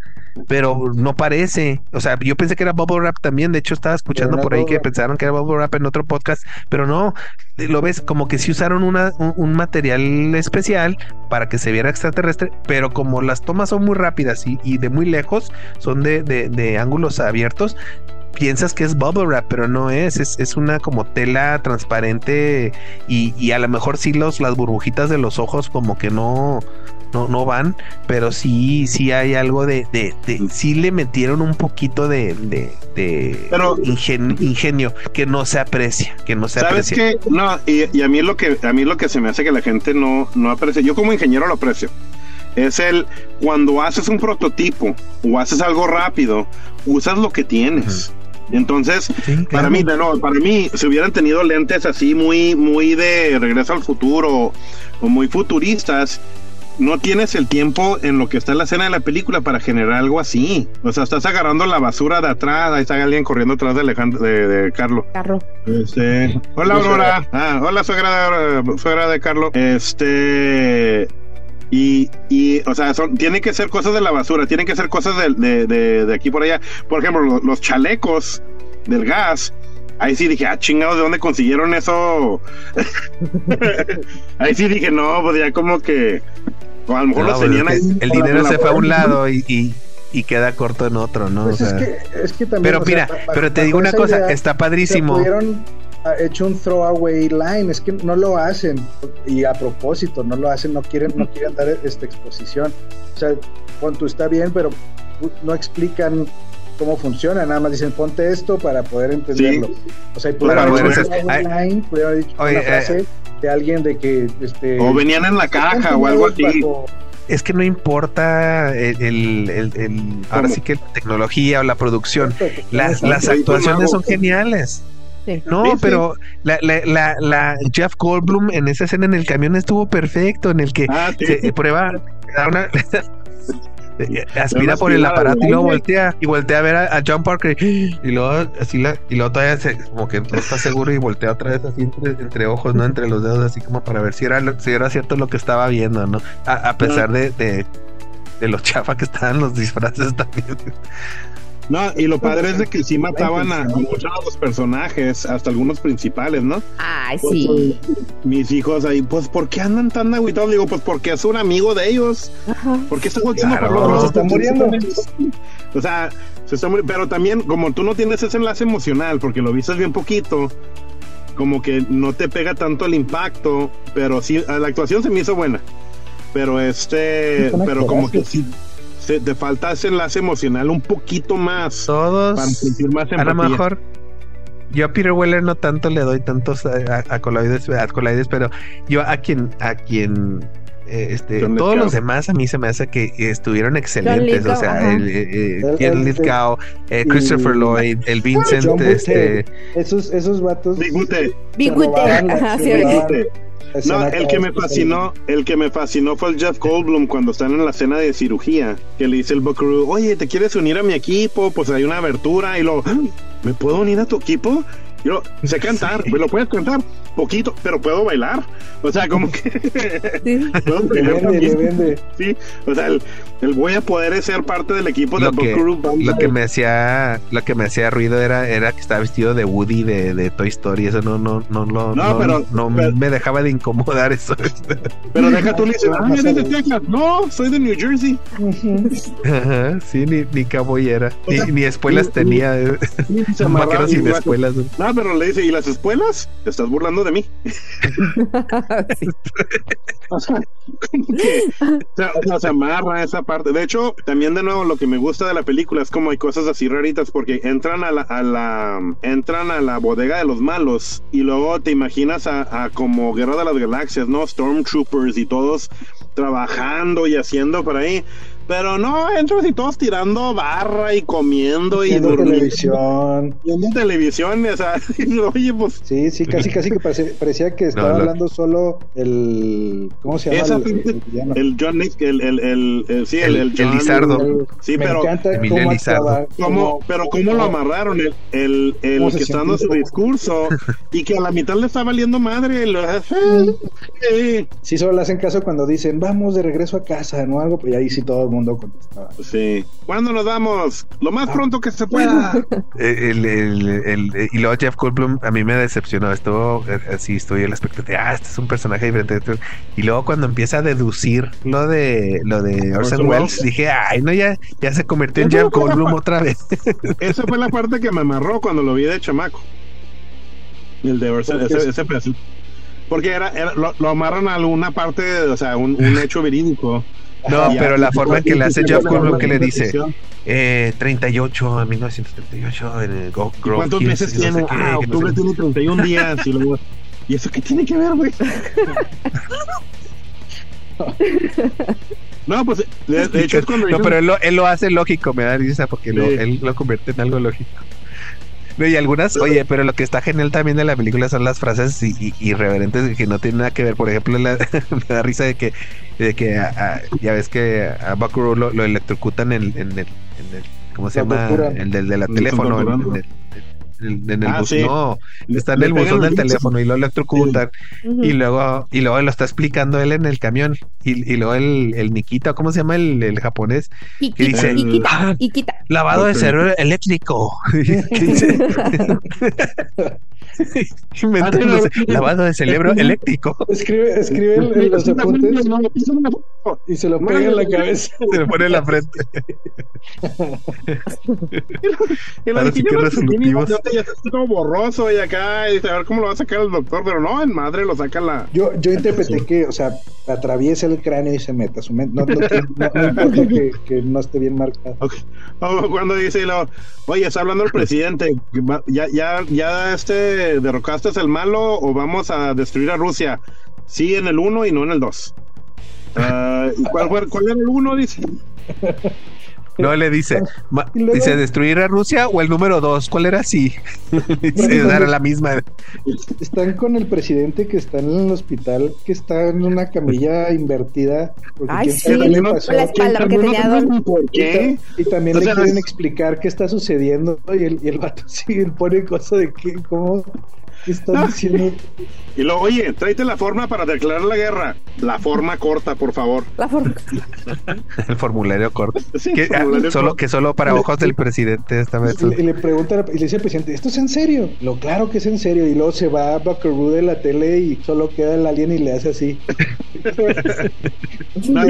C: Pero no parece, o sea, yo pensé que era bubble wrap también. De hecho, estaba escuchando por ahí que pensaron que era bubble wrap en otro podcast, pero no, lo ves como que sí usaron una, un, un material especial para que se viera extraterrestre, pero como las tomas son muy rápidas y, y de muy lejos, son de, de- de ángulos abiertos, piensas que es bubble wrap, pero no es, es, es una como tela transparente y, y a lo mejor sí los, las burbujitas de los ojos como que no, no, no van, pero sí, sí hay algo de, de, de- sí le metieron un poquito de, de, de
F: Pero-
C: ingen- ingenio que no se aprecia, que no se
F: ¿Sabes
C: aprecia.
F: qué? No, y, y a mí lo que a mí lo que se me hace que la gente no, no aprecia, yo como ingeniero lo aprecio, es el cuando haces un prototipo o haces algo rápido, usas lo que tienes. Entonces,
C: Sí,
F: para mí, de no, para mí, si hubieran tenido lentes así muy, muy de regreso al futuro o muy futuristas, no tienes el tiempo en lo que está en la escena de la película para generar algo así. O sea, estás agarrando la basura de atrás, ahí está alguien corriendo atrás de Alejandro, de, de Carlos.
D: Carro.
F: Este, hola Aurora. Ah, hola suegra, suegra de Carlos. Este y, y, o sea, son, tienen que ser cosas de la basura, tienen que ser cosas de, de, de, de aquí por allá. Por ejemplo, lo- los, chalecos del gas. Ahí sí dije, ah, chingados, ¿de dónde consiguieron eso? ahí sí dije, no, pues ya como que. O a lo mejor
C: No,
F: los
C: pues,
F: tenían
C: es
F: ahí.
C: el dinero se fue a un lado y, y, y queda corto en otro, ¿no?
E: Pues
C: O
E: es,
C: sea,
E: que, es que también.
C: pero
E: o sea,
C: mira,
E: ba-
C: pero te digo una cosa,
E: idea,
C: está padrísimo.
E: pudieron ha hecho un throwaway line, es que no lo hacen y a propósito no lo hacen, no quieren, no quieren dar esta exposición. O sea, tú está bien, pero no explican cómo funciona, nada más dicen ponte esto para poder entenderlo. O sea, y pudieron
F: Claro,
E: haber dicho
C: Oye,
E: una
C: eh,
E: frase de alguien de que este
F: O venían en la caja o algo así.
E: bajo-
C: Es que no importa el, el- el- el- ahora sí que la tecnología o la producción. Las, las actuaciones son geniales. No,
F: Sí, sí.
C: pero la, la, la, la Jeff Goldblum en esa escena en el camión estuvo perfecto, en el que
F: Ah, sí.
C: se prueba da una- aspira por el aparato y luego voltea y voltea a ver a, a John Parker y luego así la y luego todavía se, como que no está seguro y voltea otra vez así entre, entre ojos, no entre los dedos así como para ver si era lo- si era cierto lo que estaba viendo, ¿no? A, a pesar de, de de los chafa que estaban los disfraces también.
F: No, y lo padre es de que sí mataban a, a muchos de los personajes, hasta algunos principales, ¿no?
D: Ay, sí.
F: Mis hijos ahí, pues, ¿por qué andan tan agüitados? Digo, pues porque es un amigo de ellos.
D: Ajá.
F: ¿Por qué están volteando
C: Claro.
F: por los
E: Se está muriendo.
F: O sea, se está muriendo. Pero también, como tú no tienes ese enlace emocional, porque lo viste bien poquito, como que no te pega tanto el impacto, pero sí, la actuación se me hizo buena. Pero este, pero como que sí, se- te falta ese enlace emocional un poquito más.
C: Todos
F: para sentir más
C: a lo
F: empatía.
C: mejor yo a Peter Weller no tanto le doy tantos a, a, a coloides, a coloides, pero yo a quien a quien eh, este
F: John
C: todos
F: Lithgow.
C: los demás a mí se me hace que estuvieron excelentes,
D: Lithgow,
C: o sea, el, eh, eh,
E: El- el-
C: Lithgow, eh,
E: y-
C: Christopher Lloyd, el Vincent,
E: John
C: este
E: Esos, esos vatos.
F: Big Bute.
D: Big
E: se
D: Bute.
E: robaban la-
D: Ajá,
E: se
D: sí,
E: robaban
F: Bute.
E: la
F: No, el que me fascinó, el que me fascinó fue el Jeff Goldblum cuando están en la escena de cirugía, que le dice el Buckaroo, oye, ¿te quieres unir a mi equipo? Pues hay una abertura y lo, ¿me puedo unir a tu equipo? Yo sé cantar, ¿me lo puedes cantar? Poquito, pero puedo bailar. O sea, como que
D: Sí.
F: puedo
E: vende, vende.
F: Sí, o sea, el, el voy a poder ser parte del equipo de
C: lo que,
F: Buckaroo Banzai.
C: lo que me hacía lo que me hacía ruido era era que estaba vestido de Woody de, de Toy Story eso no no no lo-
F: No,
C: no,
F: pero-
C: no
F: pero-
C: me dejaba de incomodar eso
F: Pero deja tú le dices,
E: Ah,
F: eres de
E: sí.
F: Texas. No, soy de New Jersey.
C: Ajá, sí ni ni cowboy era
F: O sea,
C: ni, ni espuelas
F: y-
C: tenía eh,
F: Se
C: vaquero
F: amarraba
C: sin
F: y-
C: espuelas
F: No, pero le dice, ¿y las espuelas? Te estás burlando de mí.
D: Sí.
F: O sea, como que, o sea, o sea, se amarra esa parte. De hecho, también de nuevo lo que me gusta de la película es como hay cosas así raritas porque entran a la, a la entran a la bodega de los malos y luego te imaginas a, a como Guerra de las Galaxias, ¿no? Stormtroopers y todos trabajando y haciendo por ahí. Pero no, entras y todos tirando barra y comiendo y
E: Viendo
F: durmiendo.
E: televisión.
F: Viendo televisión, o sea, oye, pues
E: Sí, sí, casi, casi que parece- parecía que estaba hablando solo el. ¿Cómo se llama?
F: Esa
E: el, el
F: el John Nick, el, el, el, el- sí, el, el,
C: El- el
F: John-
C: Lizardo.
F: Sí,
E: me
F: pero
E: cómo
C: Lizardo.
E: actuaba,
F: ¿Cómo, pero cómo lo amarraron el, el, el
E: ¿Cómo
F: que está dando su discurso y que a la mitad le está valiendo madre lo- sí,
E: Sí, solo le hacen caso cuando dicen, vamos de regreso a casa, ¿no? Algo, y ahí sí todo el mundo contestaba.
F: sí. ¿Cuándo nos vamos? Lo más pronto que se pueda.
C: El, el- el- y luego Jeff Goldblum a mí me decepcionó. Estuvo eh, así, estoy en la expectativa. Ah, este es un personaje diferente. Y luego cuando empieza a deducir lo de lo de Orson Welles, dije, ay, no, ya, ya se convirtió en Jeff Goldblum otra vez.
F: Esa fue la parte que me amarró cuando lo vi de chamaco. El de Orson,
E: Porque
F: ese,
E: es-
F: ese. Porque era, era- lo, lo amarran a alguna parte, o sea, un, un hecho verídico.
C: No, pero la forma en que le hace Jeff Goldblum que le dice, eh, 38 a 1938 en el Go Grove
F: ¿Cuántos
C: Hills,
F: meses
C: y no sé
F: tiene?
C: qué,
F: ah, octubre
C: sé-
F: tiene 31 días. Y luego, ¿y eso qué tiene que ver, güey? No, pues de, de hecho es cuando
C: No, pero él lo, él lo hace lógico, me da risa porque lo-
F: Sí.
C: él lo convierte en algo lógico. Y algunas, oye, pero lo que está genial también de la película son las frases i- irreverentes que no tienen nada que ver. Por ejemplo, la- me da risa de que, de que a- a- ya ves que a Buckaroo lo, lo electrocutan en, en el, en el, ¿cómo se llama?
E: torturan.
C: El del de la teléfono. En. En el, en- en el
F: Ah,
C: bus,
F: sí.
C: no, está en
F: Le
C: el buzón del teléfono y lo electrocutan.
D: Ujú.
C: Y luego, y luego lo está explicando él en el camión. Y, y luego el, el Nikita, ¿cómo se llama el, el japonés?
D: Y
C: dice, "Ah. Lavado de cerebro eléctrico. Sé, lavado de cerebro eléctrico.
E: Escribe, escribe en, los apuntes y se lo pega en la cabeza.
C: Se le pone en la frente.
F: Lo
C: sí que resolutivos.
F: Ya, está todo borroso y acá, y a ver cómo lo va a sacar el doctor, pero no, en madre lo saca la.
E: Yo, yo interpreté que, o sea, atraviesa el cráneo y se meta. Su mente. No, no, no- no importa que, que no esté bien marcado.
F: Ok. O cuando dice, lo, oye, está hablando el presidente, ya, ya, ya este derrocaste el malo o vamos a destruir a Rusia. Sí, en el 1 y no en el 2. ¿y cuál, fue- cuál era el 1? Dice.
C: No le dice,
E: luego-
C: dice destruir a Rusia o el número dos. ¿Cuál era? Dice, era la misma.
E: Están con el presidente que está en el hospital, que está en una camilla invertida. Porque
D: Ay, sí,
E: pasó.
D: la espalda, porque tenía dolor.
F: ¿Por
E: Y,
F: qué?
E: y también
F: O
E: le
F: sea,
E: quieren
F: es-
E: explicar qué está sucediendo y el, y el vato sigue pone cosas de que, ¿cómo? ¿Qué están diciendo?
F: Y luego, oye, tráete la forma para declarar la guerra. La forma corta, por favor.
D: La forma.
C: El formulario corto.
F: Sí,
C: Que, ah,
F: formulario
C: solo
F: corto.
C: que solo para ojos del presidente esta vez.
E: Y, le- y le pregunta y le dice al presidente, ¿esto es en serio? Lo claro que es en serio. Y luego se va a Buckaroo de la tele y solo queda el alien y le hace así.
F: No,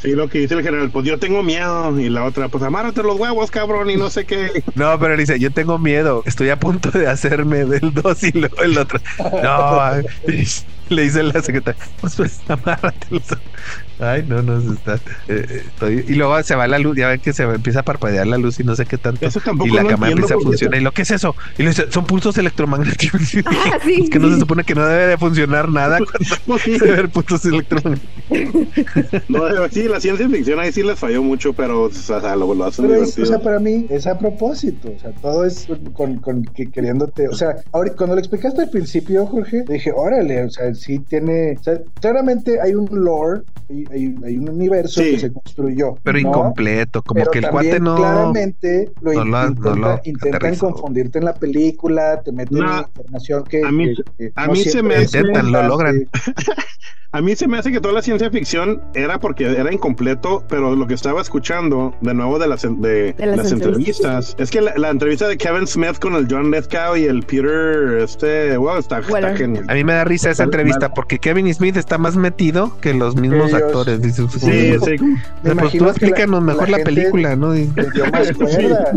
F: sí, lo que dice el general, pues yo tengo miedo. Y la otra, pues amárrate los huevos, cabrón, y no sé qué.
C: No, pero dice, yo tengo miedo, estoy a punto de hacerme del 2 y luego el otro. No, le dice la secretaria, pues, pues amárratelos. Ay, no, no, se está. eh, eh, estoy- y luego se va la luz, ya ven que se va- empieza a parpadear la luz y no sé qué tanto.
F: Eso tampoco
C: y la cámara empieza a funcionar. Y lo que es eso? Y le dice, son pulsos electromagnéticos.
D: Ah, sí,
C: es que no se supone que no debe de funcionar nada cuando
F: sí,
C: debe haber pulsos electromagnéticos.
F: no, sí, la ciencia ficción ahí sí les falló mucho, pero o sea, lo, lo hacen
E: Pero es, o sea, para mí es a propósito, o sea, todo es con, con que queriéndote, o sea, ahorita cuando lo explicaste al principio, Jorge, dije, órale, o sea, sí tiene, o sea, claramente hay un lore, hay, hay- hay un universo
F: Sí.
E: que se construyó,
C: Pero
E: ¿no?
C: incompleto, como
E: Pero
C: que el cuate no.
E: claramente lo,
C: no no
E: intentan
C: aterrizó.
E: confundirte en la película, te meten
F: No,
E: información que
F: a mí-
E: que- que
F: a
E: no
F: mí se me hace-
C: Intentan, lo logran.
F: A mí se me hace que toda la ciencia ficción era porque era incompleto, pero lo que estaba escuchando de nuevo de las, de,
D: De las
F: las entrevistas es que la, la entrevista de Kevin Smith con el John Lithgow y el Peter, este, wow, está, está genial.
C: A mí me da risa esa
F: Total,
C: entrevista porque Kevin Smith está más metido que los mismos
E: Ellos.
C: actores. Dice,
F: Sí,
C: "Uy,
F: sí.
C: O sea, pues
E: imagino
C: tú
E: la-
C: explícanos mejor la,
E: gente
C: película, ¿no?
E: Más cuerda.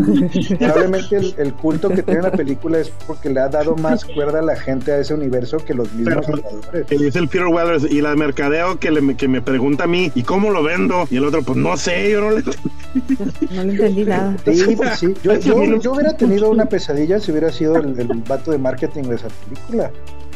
E: Probablemente el, el culto que tiene la película es porque le ha dado más cuerda a la gente a ese universo que los mismos
F: Pero-. Que dice el Peter Weathers y la de mercadeo que, le, que me pregunta a mí, ¿y cómo lo vendo? Y el otro, pues no sé, yo no le.
D: No le entendí nada.
E: Sí, pues sí. Yo, yo, yo hubiera tenido una pesadilla si hubiera sido el, el vato de marketing de esa película.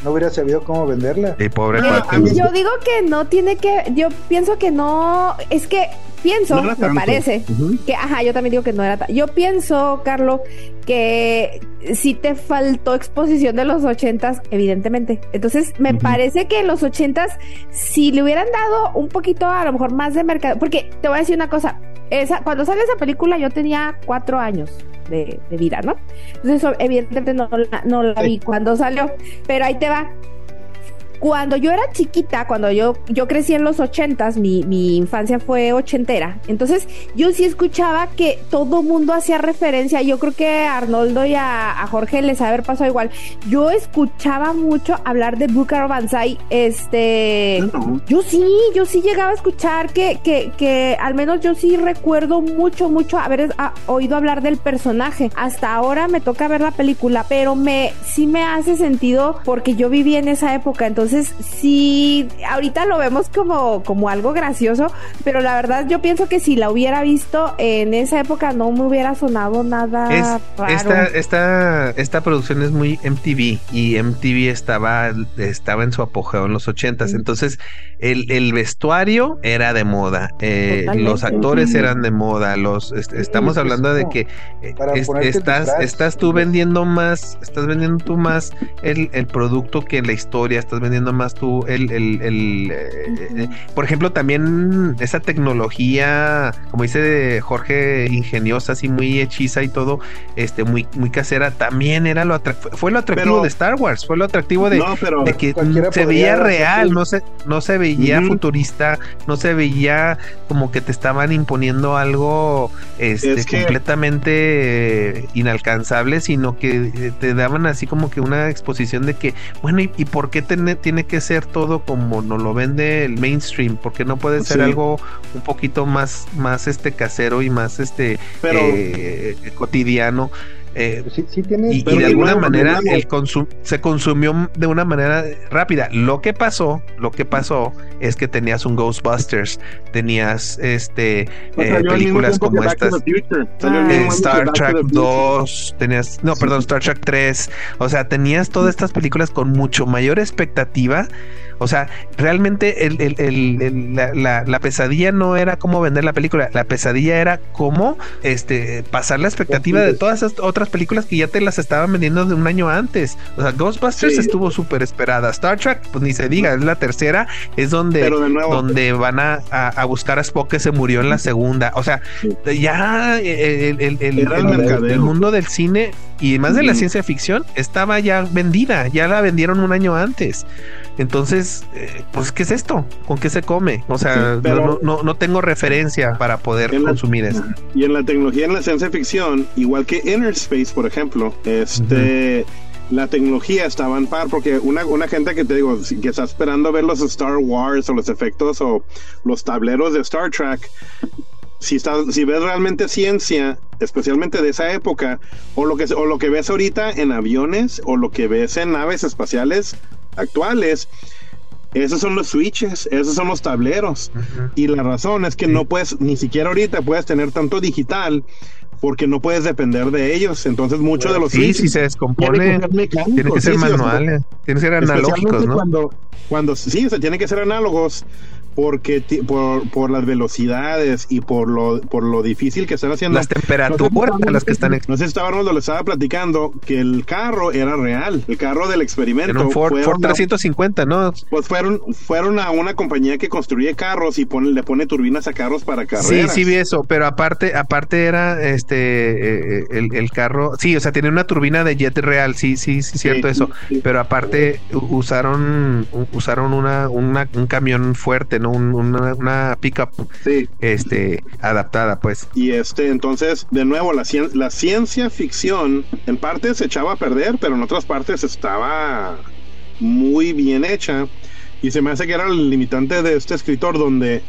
E: No hubiera sabido cómo venderla.
C: Y pobre
D: Yo,
C: cuate.
D: yo digo que no tiene que, yo pienso que no, es que pienso,
F: No
D: me parece, que, ajá, yo también digo que no era tan, yo pienso, Carlos, que si te faltó exposición de los ochentas, evidentemente. Entonces, me parece que en los ochentas, si le hubieran dado un poquito, a lo mejor más de mercado, porque te voy a decir una cosa, esa, cuando sale esa película yo tenía cuatro años de, de vida, ¿no? Entonces, eso, evidentemente no, la- no la vi cuando salió, pero ahí te va. Cuando yo era chiquita, cuando yo, yo crecí en los ochentas, mi, mi infancia fue ochentera, entonces yo sí escuchaba que todo mundo hacía referencia, yo creo que a Arnoldo y a, a Jorge les haber pasado igual, yo escuchaba mucho hablar de Booker Banzai, este...
F: No.
D: Yo sí, yo sí llegaba a escuchar que, que, que al menos yo sí recuerdo mucho, mucho haber ah, oído hablar del personaje. Hasta ahora me toca ver la película, pero me sí me hace sentido porque yo viví en esa época. Entonces, sí, ahorita lo vemos como, como algo gracioso, pero la verdad yo pienso que si la hubiera visto en esa época no me hubiera sonado nada
C: Es,
D: raro.
C: esta, esta, esta producción es muy MTV y MTV estaba, estaba en su apogeo en los ochentas. Entonces, el, el vestuario era de moda, eh, los actores eran de moda, los est- estamos
E: pues,
C: hablando de que eh, es- estás, estás tú vendiendo más, estás vendiendo tú más el, el producto que la historia, estás vendiendo más tú el, el, el, eh, eh, por ejemplo, también esa tecnología, como dice Jorge, ingeniosa, así muy hechiza y todo, este, muy, muy casera, también era lo fue- lo atractivo
F: Pero-
C: de Star Wars, fue lo atractivo de,
F: No, pero
C: de que se veía real, no se, no se veía futurista, no se veía como que te estaban imponiendo algo este,
F: Es que-
C: completamente inalcanzable, sino que eh, te daban así como que una exposición de que, bueno, ¿y, y por qué tiene, tiene que ser todo como nos lo vende el mainstream? ¿Por qué no puede ser
F: Sí.
C: algo un poquito más, más este casero y más este
F: Pero-
C: eh, cotidiano? Eh,
E: Sí, sí tiene.
C: y, de alguna manera el consum se consumió de una manera rápida. Lo que pasó, lo que pasó es que tenías un Ghostbusters, tenías este
F: Pues
C: eh, películas como estas.
D: Ah.
C: eh, Star Trek
F: the Future.
C: 2, tenías, no, perdón, Star Trek 3, o sea, tenías todas estas películas con mucho mayor expectativa, o sea, realmente el, el- el- el- la, la- la pesadilla no era cómo vender la película, la pesadilla era cómo este, pasar la expectativa de todas esas otras películas que ya te las estaban vendiendo de un año antes. O sea, Ghostbusters
F: Sí.
C: estuvo súper esperada. Star Trek, pues ni se diga, es la tercera, es donde,
F: Pero de nuevo,
C: donde van a, a- a buscar a Spock que se murió en la segunda. O sea, ya eh, el, mundo del cine y más de la ciencia ficción estaba ya vendida, ya la vendieron un año antes. Entonces, eh, pues, ¿qué es esto? ¿Con qué se come? O sea,
F: Sí, pero-
C: no, no, no tengo referencia para poder
F: la-
C: consumir eso.
F: Y en la tecnología, en la ciencia ficción, igual que Inner Space, por ejemplo, este, la tecnología estaba en par, porque una, una gente que te digo, que está esperando ver los Star Wars o los efectos o los tableros de Star Trek, si, estás, si ves realmente ciencia, especialmente de esa época, o lo, que, o lo que ves ahorita en aviones, o lo que ves en naves espaciales actuales, esos son los switches, esos son los tableros. Y la razón es que
C: Sí.
F: no puedes, ni siquiera ahorita puedes tener tanto digital porque no puedes depender de ellos. Entonces, muchos de los
C: Sí, si se
F: tienen
C: descompone,
F: que ser mecánicos,
C: tiene que ser
F: sí, sí, o sea,
C: manuales, tienen que ser analógicos, ¿no?
F: Cuando, cuando sí, o sea, tienen que ser análogos porque por, por las velocidades y por lo, por lo difícil que están haciendo.
C: Las temperaturas a las que están
F: No sé si estaba Arnoldo, le estaba platicando que el carro era real. El carro del experimento.
C: en un Ford,
F: fue
C: Ford
F: una-
C: 350, ¿no?
F: pues fueron, fueron a una compañía que construye carros y pone, le pone turbinas a carros para
C: Sí,
F: carreras.
C: sí vi eso, pero aparte, aparte era este eh, el, el carro, sí, o sea, tenía una turbina de jet real, sí, sí, sí, cierto
F: Sí,
C: eso.
F: sí.
C: Pero aparte usaron usaron una, una- un camión fuerte, no Un- una, una pickup
F: Sí.
C: este adaptada, pues.
F: Y este, entonces, de nuevo, la, cien- la ciencia ficción en parte se echaba a perder, pero en otras partes estaba muy bien hecha. Y se me hace que era el limitante de este escritor, donde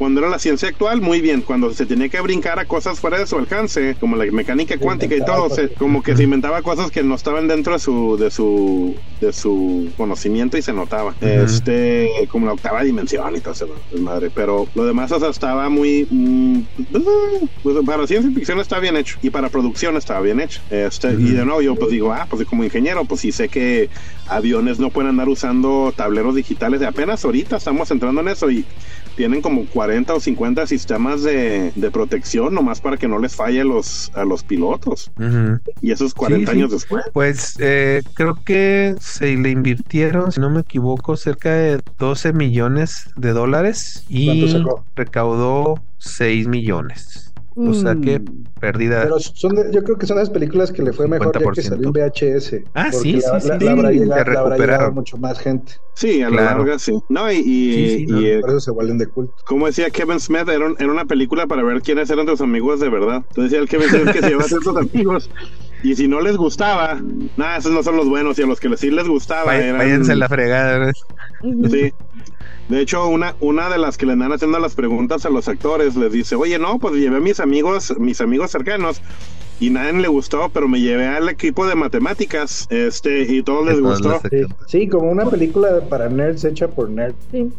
F: cuando era la ciencia actual, muy bien. Cuando se tenía que brincar a cosas fuera de su alcance, como la mecánica cuántica y todo, se- como que se inventaba cosas que no estaban dentro de su, de su, de su conocimiento y se notaba. Este, como la octava dimensión y todo eso, madre. Pero lo demás, o sea, estaba muy, mm, pues, para ciencia ficción está bien hecho y para producción estaba bien hecho. Este, y de nuevo yo pues digo, ah, pues como ingeniero, pues sí sé que aviones no pueden andar usando tableros digitales. Apenas ahorita estamos entrando en eso y tienen como 40 o 50 sistemas de, de protección nomás para que no les falle a los, a los pilotos. Y eso es 40
C: Sí, sí.
F: años después.
C: Pues eh, creo que se le invirtieron, si no me equivoco, cerca de 12 millones de dólares y recaudó 6 millones. O sea que
D: Mm.
C: pérdida.
E: Pero son de- yo creo que son las películas que le fue mejor ya que
C: 50%.
E: salió en VHS.
C: Ah,
E: porque
C: sí,
E: la,
C: sí,
E: la-
C: sí.
E: la habrá
C: Se
E: llegado, la habrá mucho más gente.
F: Sí, a la
C: Claro.
F: larga sí. No, y, y,
C: Sí, sí, no,
F: y, eh,
E: Por eso se vuelven de culto.
F: como decía Kevin Smith, era, un- era una película para ver quiénes eran tus amigos de verdad. Entonces decía el Kevin Smith que se lleva a tus amigos. Y si no les gustaba, nada, esos no son los buenos. Y a los que sí les gustaba,
C: Vay-
F: eran.
C: Váyanse la fregada. ¿verdad?
D: Ujú.
F: Sí. De hecho, una, una de las que le andan haciendo las preguntas a los actores les dice, oye, no, pues llevé a mis amigos, mis amigos cercanos, y nadie le gustó, pero me llevé al equipo de matemáticas, este, y todos les
C: todos
F: gustó.
C: les-
E: Sí, sí, como una película para nerds hecha por nerds.
D: Sí.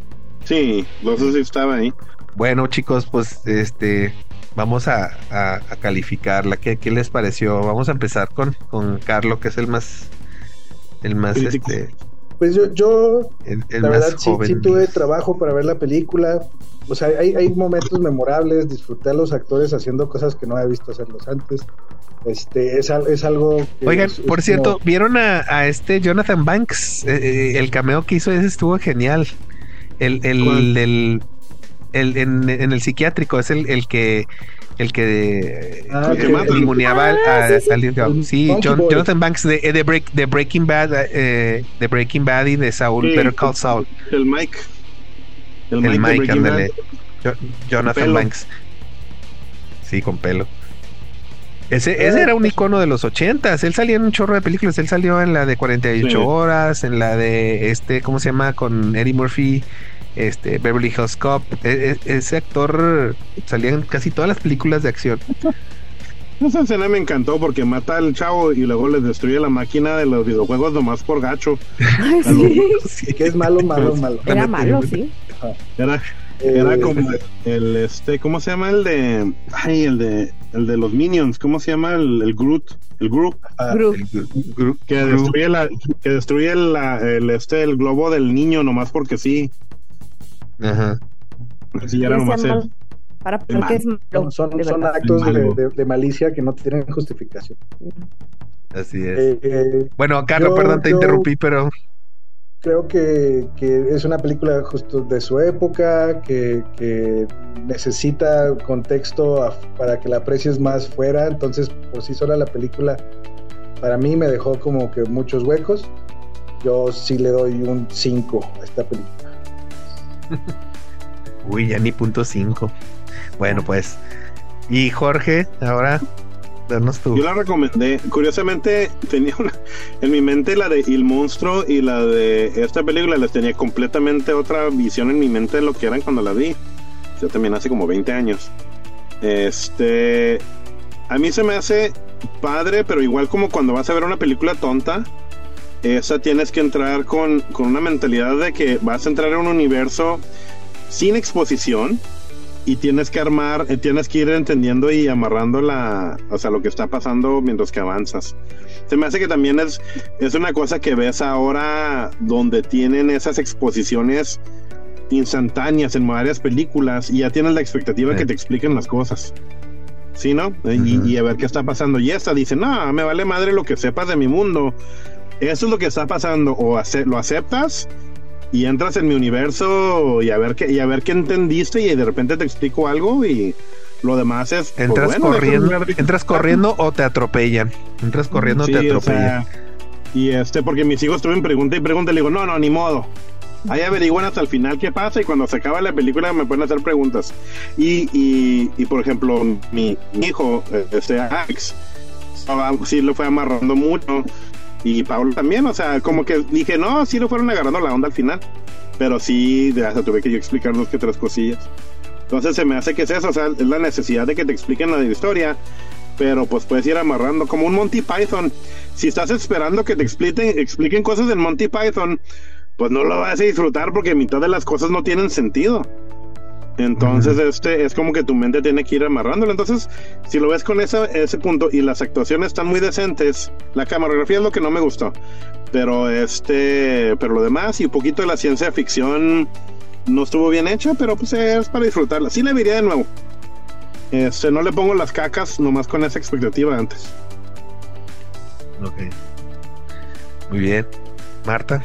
F: Sí, entonces sí estaba ahí.
C: Bueno, chicos, pues este vamos a, a- a calificarla. ¿Qué, qué les pareció? Vamos a empezar con, con Carlos, que es el más el más
F: Crítico.
C: este
E: Pues yo, yo
C: el, el
E: la verdad, sí, sí tuve trabajo para ver la película. O sea, hay, hay momentos memorables. Disfruté a los actores haciendo cosas que no había visto hacerlos antes. Este, es, al- es algo. que
C: Oigan,
E: es- es
C: por
E: como-
C: cierto, ¿vieron a, a este Jonathan Banks? Eh, eh, el cameo que hizo ese estuvo genial. El, el, el, el- en, en el psiquiátrico es el, el que el que
E: Ah,
F: El que
D: Ah,
C: a,
D: sí, sí.
C: John-. Jonathan Banks de, de, Break- de Breaking Bad eh, de Breaking Bad y de Saul
F: Sí,
C: Better Call. Saul
F: El Mike.
C: el Mike,
F: Breaking
C: ándale Jonathan. Banks sí con pelo ese, ese era un icono de los ochentas. Él salía en un chorro de películas. Él salió en la de 48
F: Sí.
C: horas, en la de este, ¿cómo se llama? Con Eddie Murphy, este, Beverly Hills Cop. E- e- ese actor salía en casi todas las películas de acción.
F: Esa escena me encantó porque mata al chavo y luego les destruye la máquina de los videojuegos nomás por gacho.
D: Sí.
E: Que es malo, malo, malo.
D: Era malo, sí.
F: Era,
E: Eh,
F: era como el este, ¿cómo se llama el de ay, el de el de los Minions, ¿cómo se llama el, el Groot? El Groot
E: ah.
C: El gru-
F: que destruye la que destruye la, el este el globo del niño nomás porque sí.
C: Ajá.
F: Así ya nomás él.
D: mal- Para porque es malo.
E: son, son,
D: de
E: son
D: verdad.
E: actos de, de- de malicia que no tienen justificación.
C: Así es.
E: Eh, eh,
C: bueno, Carlos,
E: yo-
C: perdón, te
E: yo-
C: interrumpí, pero
E: creo que, que es una película justo de su época, que, que necesita contexto a- para que la aprecies más fuera, entonces por sí sola la película para mí me dejó como que muchos huecos. Yo sí le doy un 5 a esta película.
C: uy, ya ni punto 5. Bueno, pues. Y Jorge, ahora, danos tu.
F: Yo la recomendé. Curiosamente, tenía una. En mi mente, la de El Monstruo y la de esta película les tenía completamente otra visión en mi mente de lo que eran cuando la vi. Yo también hace como 20 años. Este. A mí se me hace padre, pero igual como cuando vas a ver una película tonta, esa tienes que entrar con, con una mentalidad de que vas a entrar en un universo sin exposición y tienes que armar, eh, tienes que ir entendiendo y amarrando la, o sea, lo que está pasando mientras que avanzas. Se me hace que también es, es una cosa que ves ahora donde tienen esas exposiciones instantáneas en varias películas y ya tienes la expectativa
C: Sí.
F: que te expliquen las cosas. ¿Sí, no? Y, y a ver qué está pasando. Y esta dice, no, me vale madre lo que sepas de mi mundo. Eso es lo que está pasando. O ace- lo aceptas y entras en mi universo y a ver qué, y a ver qué entendiste y de repente te explico algo y lo demás es pues,
C: Entras
F: bueno,
C: corriendo, entras corriendo o te atropellan. Entras corriendo
F: Sí,
C: o te
F: o
C: atropellan.
F: sea, y este porque mis hijos estuvieron pregunta y pregunta y le digo no no ni modo ahí averiguan hasta el final qué pasa y cuando se acaba la película me pueden hacer preguntas y, y, y, por ejemplo mi, mi hijo este Alex sí lo fue amarrando mucho y Pablo también o sea como que dije no sí lo fueron agarrando la onda al final pero sí hasta tuve que yo explicar dos que tres cosillas Entonces se me hace que es eso, o sea, es la necesidad de que te expliquen la historia, pero pues puedes ir amarrando como un Monty Python. Si estás esperando que te expliquen, expliquen cosas del Monty Python, pues no lo vas a disfrutar porque mitad de las cosas no tienen sentido. Entonces, este es como que tu mente tiene que ir amarrándolo. Entonces, si lo ves con ese, ese punto y las actuaciones están muy decentes, la camarografía es lo que no me gustó. Pero este, pero lo demás y un poquito de la ciencia ficción no estuvo bien hecha, pero pues es para disfrutarla. Sí le vería de nuevo. Este, no le pongo las cacas nomás con esa expectativa antes.
C: Ok. Muy bien. Marta.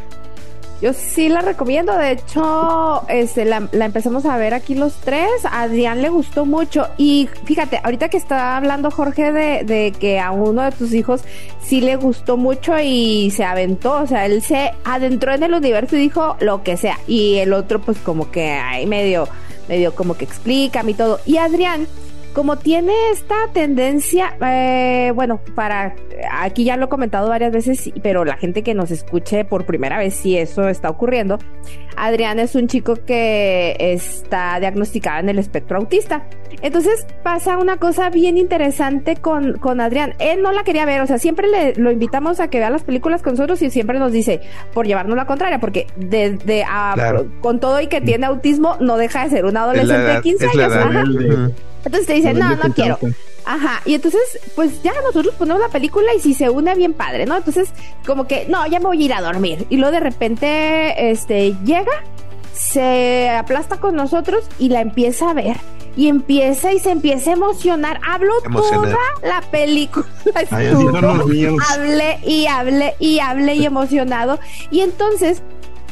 D: Yo sí la recomiendo, de hecho, este, la, la, empezamos a ver aquí los tres, a Adrián le gustó mucho. Y fíjate, ahorita que está hablando Jorge de, de, que a uno de tus hijos sí le gustó mucho y se aventó, o sea, él se adentró en el universo y dijo lo que sea. Y el otro pues como que ahí medio, medio como que explica y todo. Y Adrián como tiene esta tendencia, eh, bueno, para aquí ya lo he comentado varias veces, pero la gente que nos escuche por primera vez, si eso está ocurriendo, Adrián es un chico que está diagnosticado en el espectro autista. Entonces pasa una cosa bien interesante con, con Adrián. Él no la quería ver, o sea, siempre le, lo invitamos a que vea las películas con nosotros y siempre nos dice, por llevarnos la contraria, porque desde claro. con todo y que tiene autismo, no deja de ser un adolescente de 15 años. Entonces te dicen, no, no quiero. Ajá, y entonces, pues ya nosotros ponemos la película y si se une bien padre, ¿no? Entonces, como que, no, ya me voy a ir a dormir. Y luego de repente, este, llega, se aplasta con nosotros y la empieza a ver. Y empieza y se empieza a emocionar. Hablo toda la película. Hable y hable y hable y emocionado. Y entonces,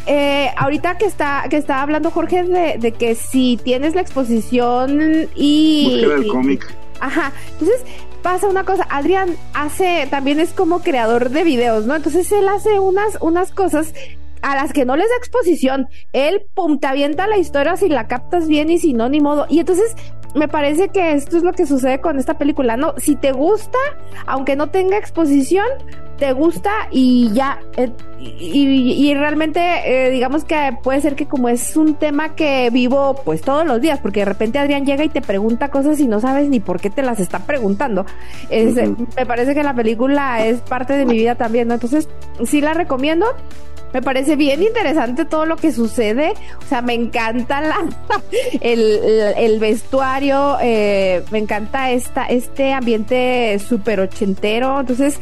D: eh, ahorita que está que está hablando Jorge de, de, que si tienes la exposición y
F: Búsqueda del cómic.
D: Ajá. Entonces pasa una cosa. Adrián hace también es como creador de videos, ¿no? Entonces él hace unas unas cosas a las que no les da exposición. Él pum te avienta la historia si la captas bien y si no ni modo. Y entonces me parece que esto es lo que sucede con esta película, ¿no? Si te gusta, aunque no tenga exposición, te gusta y ya. Eh, y, y, realmente, eh, digamos que puede ser que como es un tema que vivo pues todos los días, porque de repente Adrián llega y te pregunta cosas y no sabes ni por qué te las está preguntando. Es, Me parece que la película es parte de mi vida también, ¿no? Entonces, sí la recomiendo. Me parece bien interesante todo lo que sucede. O sea, me encanta la, el, el, vestuario, eh, me encanta esta, este ambiente súper ochentero. Entonces,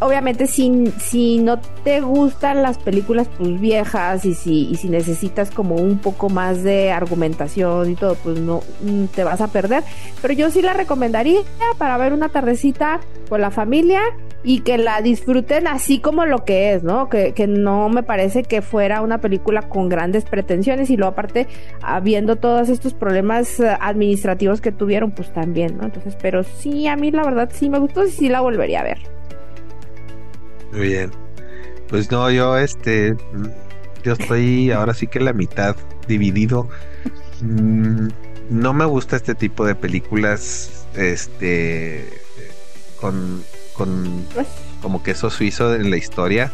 D: obviamente si, si no te gustan las películas pues viejas y si, y si necesitas como un poco más de argumentación y todo, pues no mm, te vas a perder. Pero yo sí la recomendaría para ver una tardecita con la familia y que la disfruten así como lo que es, ¿no? Que, que no me parece que fuera una película con grandes pretensiones y luego aparte habiendo todos estos problemas eh, administrativos que tuvieron, pues también, ¿no? Entonces, pero sí, a mí la verdad sí me gustó y sí la volvería a ver.
C: Muy bien. Pues no, yo este, yo estoy ahora sí que la mitad dividido. Mm, no me gusta este tipo de películas, este, con, con como queso suizo en la historia,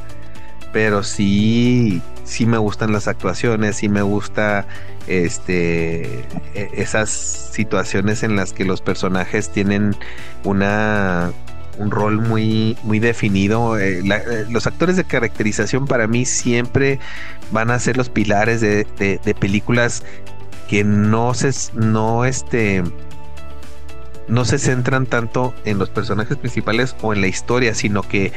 C: pero sí, sí me gustan las actuaciones, sí me gusta, este, e, esas situaciones en las que los personajes tienen una un rol muy, muy definido. Eh, eh, los actores de caracterización para mí siempre van a ser los pilares de, películas que no se, no este, no se centran tanto en los personajes principales o en la historia, sino que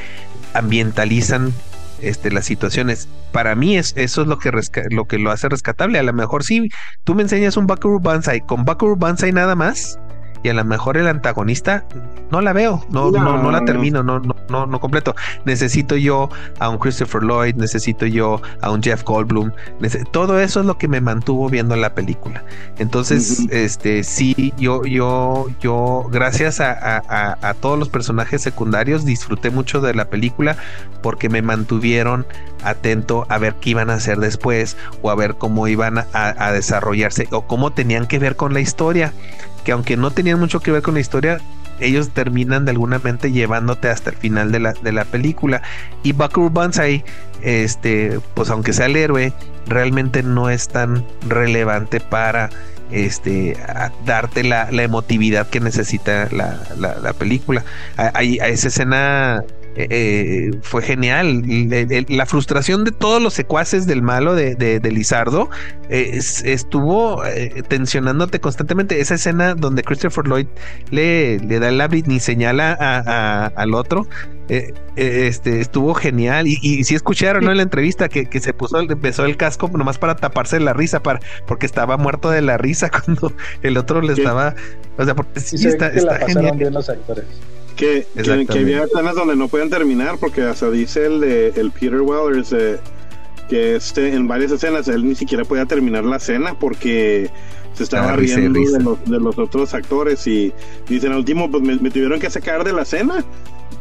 C: ambientalizan este, las situaciones. Para mí es, eso es lo que, lo que lo hace rescatable. A lo mejor si tú me enseñas un Bakuru Banzai con Bakuru Banzai nada más, y a lo mejor el antagonista no la veo, no, no, no, la termino, no, no, no, no completo. Necesito yo a un Christopher Lloyd, necesito yo a un Jeff Goldblum, todo eso es lo que me mantuvo viendo la película. Entonces, este, sí, yo, yo, yo, gracias a, a, todos los personajes secundarios, disfruté mucho de la película porque me mantuvieron atento a ver qué iban a hacer después o a ver cómo iban a, a desarrollarse o cómo tenían que ver con la historia que aunque no tenían mucho que ver con la historia, ellos terminan de alguna mente llevándote hasta el final de la, de la película. Y Bakuru Banzai, este, pues aunque sea el héroe, realmente no es tan relevante para este, darte la, la emotividad que necesita la, la, la película. A- a esa escena eh, fue genial. La frustración de todos los secuaces del malo de, de, de Lizardo eh, es- estuvo eh, tensionándote constantemente. Esa escena donde Christopher Lloyd le, le da el lápiz ni señala a- a- al otro. este estuvo genial y, y si escucharon ¿no? en la entrevista que, que se puso empezó el casco nomás para taparse la risa para porque estaba muerto de la risa cuando el otro le
F: Sí.
C: estaba o sea porque
E: Y
C: sí
E: se
C: está, está genial
E: bien los actores.
F: Que, que, había escenas donde no podían terminar porque hasta dice el de el Peter Wellers eh, que este en varias escenas él ni siquiera podía terminar la escena porque se estaba
C: Ah,
F: riendo
C: risa.
F: de los, de los otros actores y dicen al último pues me, me tuvieron que sacar de la escena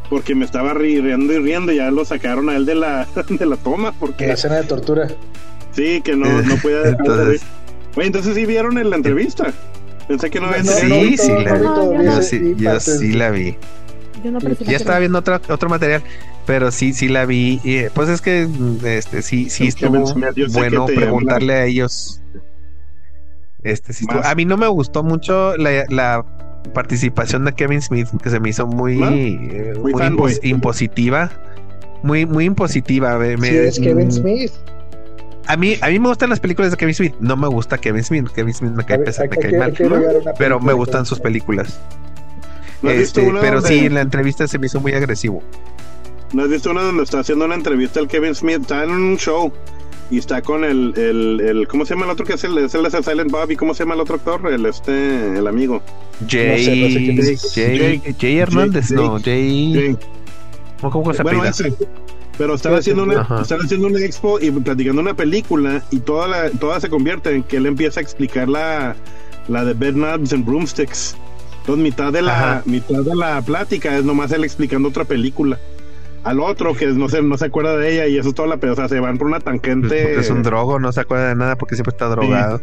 F: porque me estaba ri- riendo y riendo y ya lo sacaron a él de la de la toma porque
E: la escena de tortura.
F: sí que no, no podía dejar de
C: Entonces-.
F: Oye, entonces sí vieron en la entrevista pensé que no habían
E: No,
C: Sí, la-
E: vi
D: yo
C: sí la vi
D: Yo no aprecio
C: ya estaba viendo otro, otro material pero sí sí la vi y, eh, pues es que este sí sí estuvo bueno preguntarle a ellos. Este sí estuvo- a mí no me gustó mucho la, la participación de Kevin Smith que se me hizo muy eh,
F: Muy
C: muy
F: fanboy.
C: impos- impositiva. Muy muy impositiva me-
E: Sí, es Kevin
C: mm,
E: Smith.
C: a mí a mí me gustan las películas de Kevin Smith no me gusta Kevin Smith Kevin Smith me cae pesado me cae mal pero me gustan sus películas
F: ¿No has visto
C: Este, pero
F: donde-
C: sí en la entrevista se me hizo muy agresivo
F: ¿No has visto una donde está haciendo una entrevista el Kevin Smith? Está en un show y está con el, el, el ¿cómo se llama el otro que es el, es el de Silent Bob? ¿Y cómo se llama el otro actor? El este, el amigo.
C: Jay,
E: sé, no sé quién es.
C: Jay,
F: Jake.
C: Jay Hernández,
F: Jake.
C: no, Jay. ¿Cómo, se
F: Bueno, ese. Pero están
E: Sí,
F: haciendo, una,
C: Ajá.
F: están haciendo una expo y platicando una película y toda la, toda se convierte en que él empieza a explicar la, la de Bed Knobs and Broomsticks. Entonces mitad de la
C: Ajá.
F: mitad de la plática es nomás él explicando otra película. Al otro que no se, no se acuerda de ella y eso es toda la pero o sea, se van por una
C: Pues
F: tangente.
C: porque es un drogo, no se acuerda de nada porque siempre está drogado.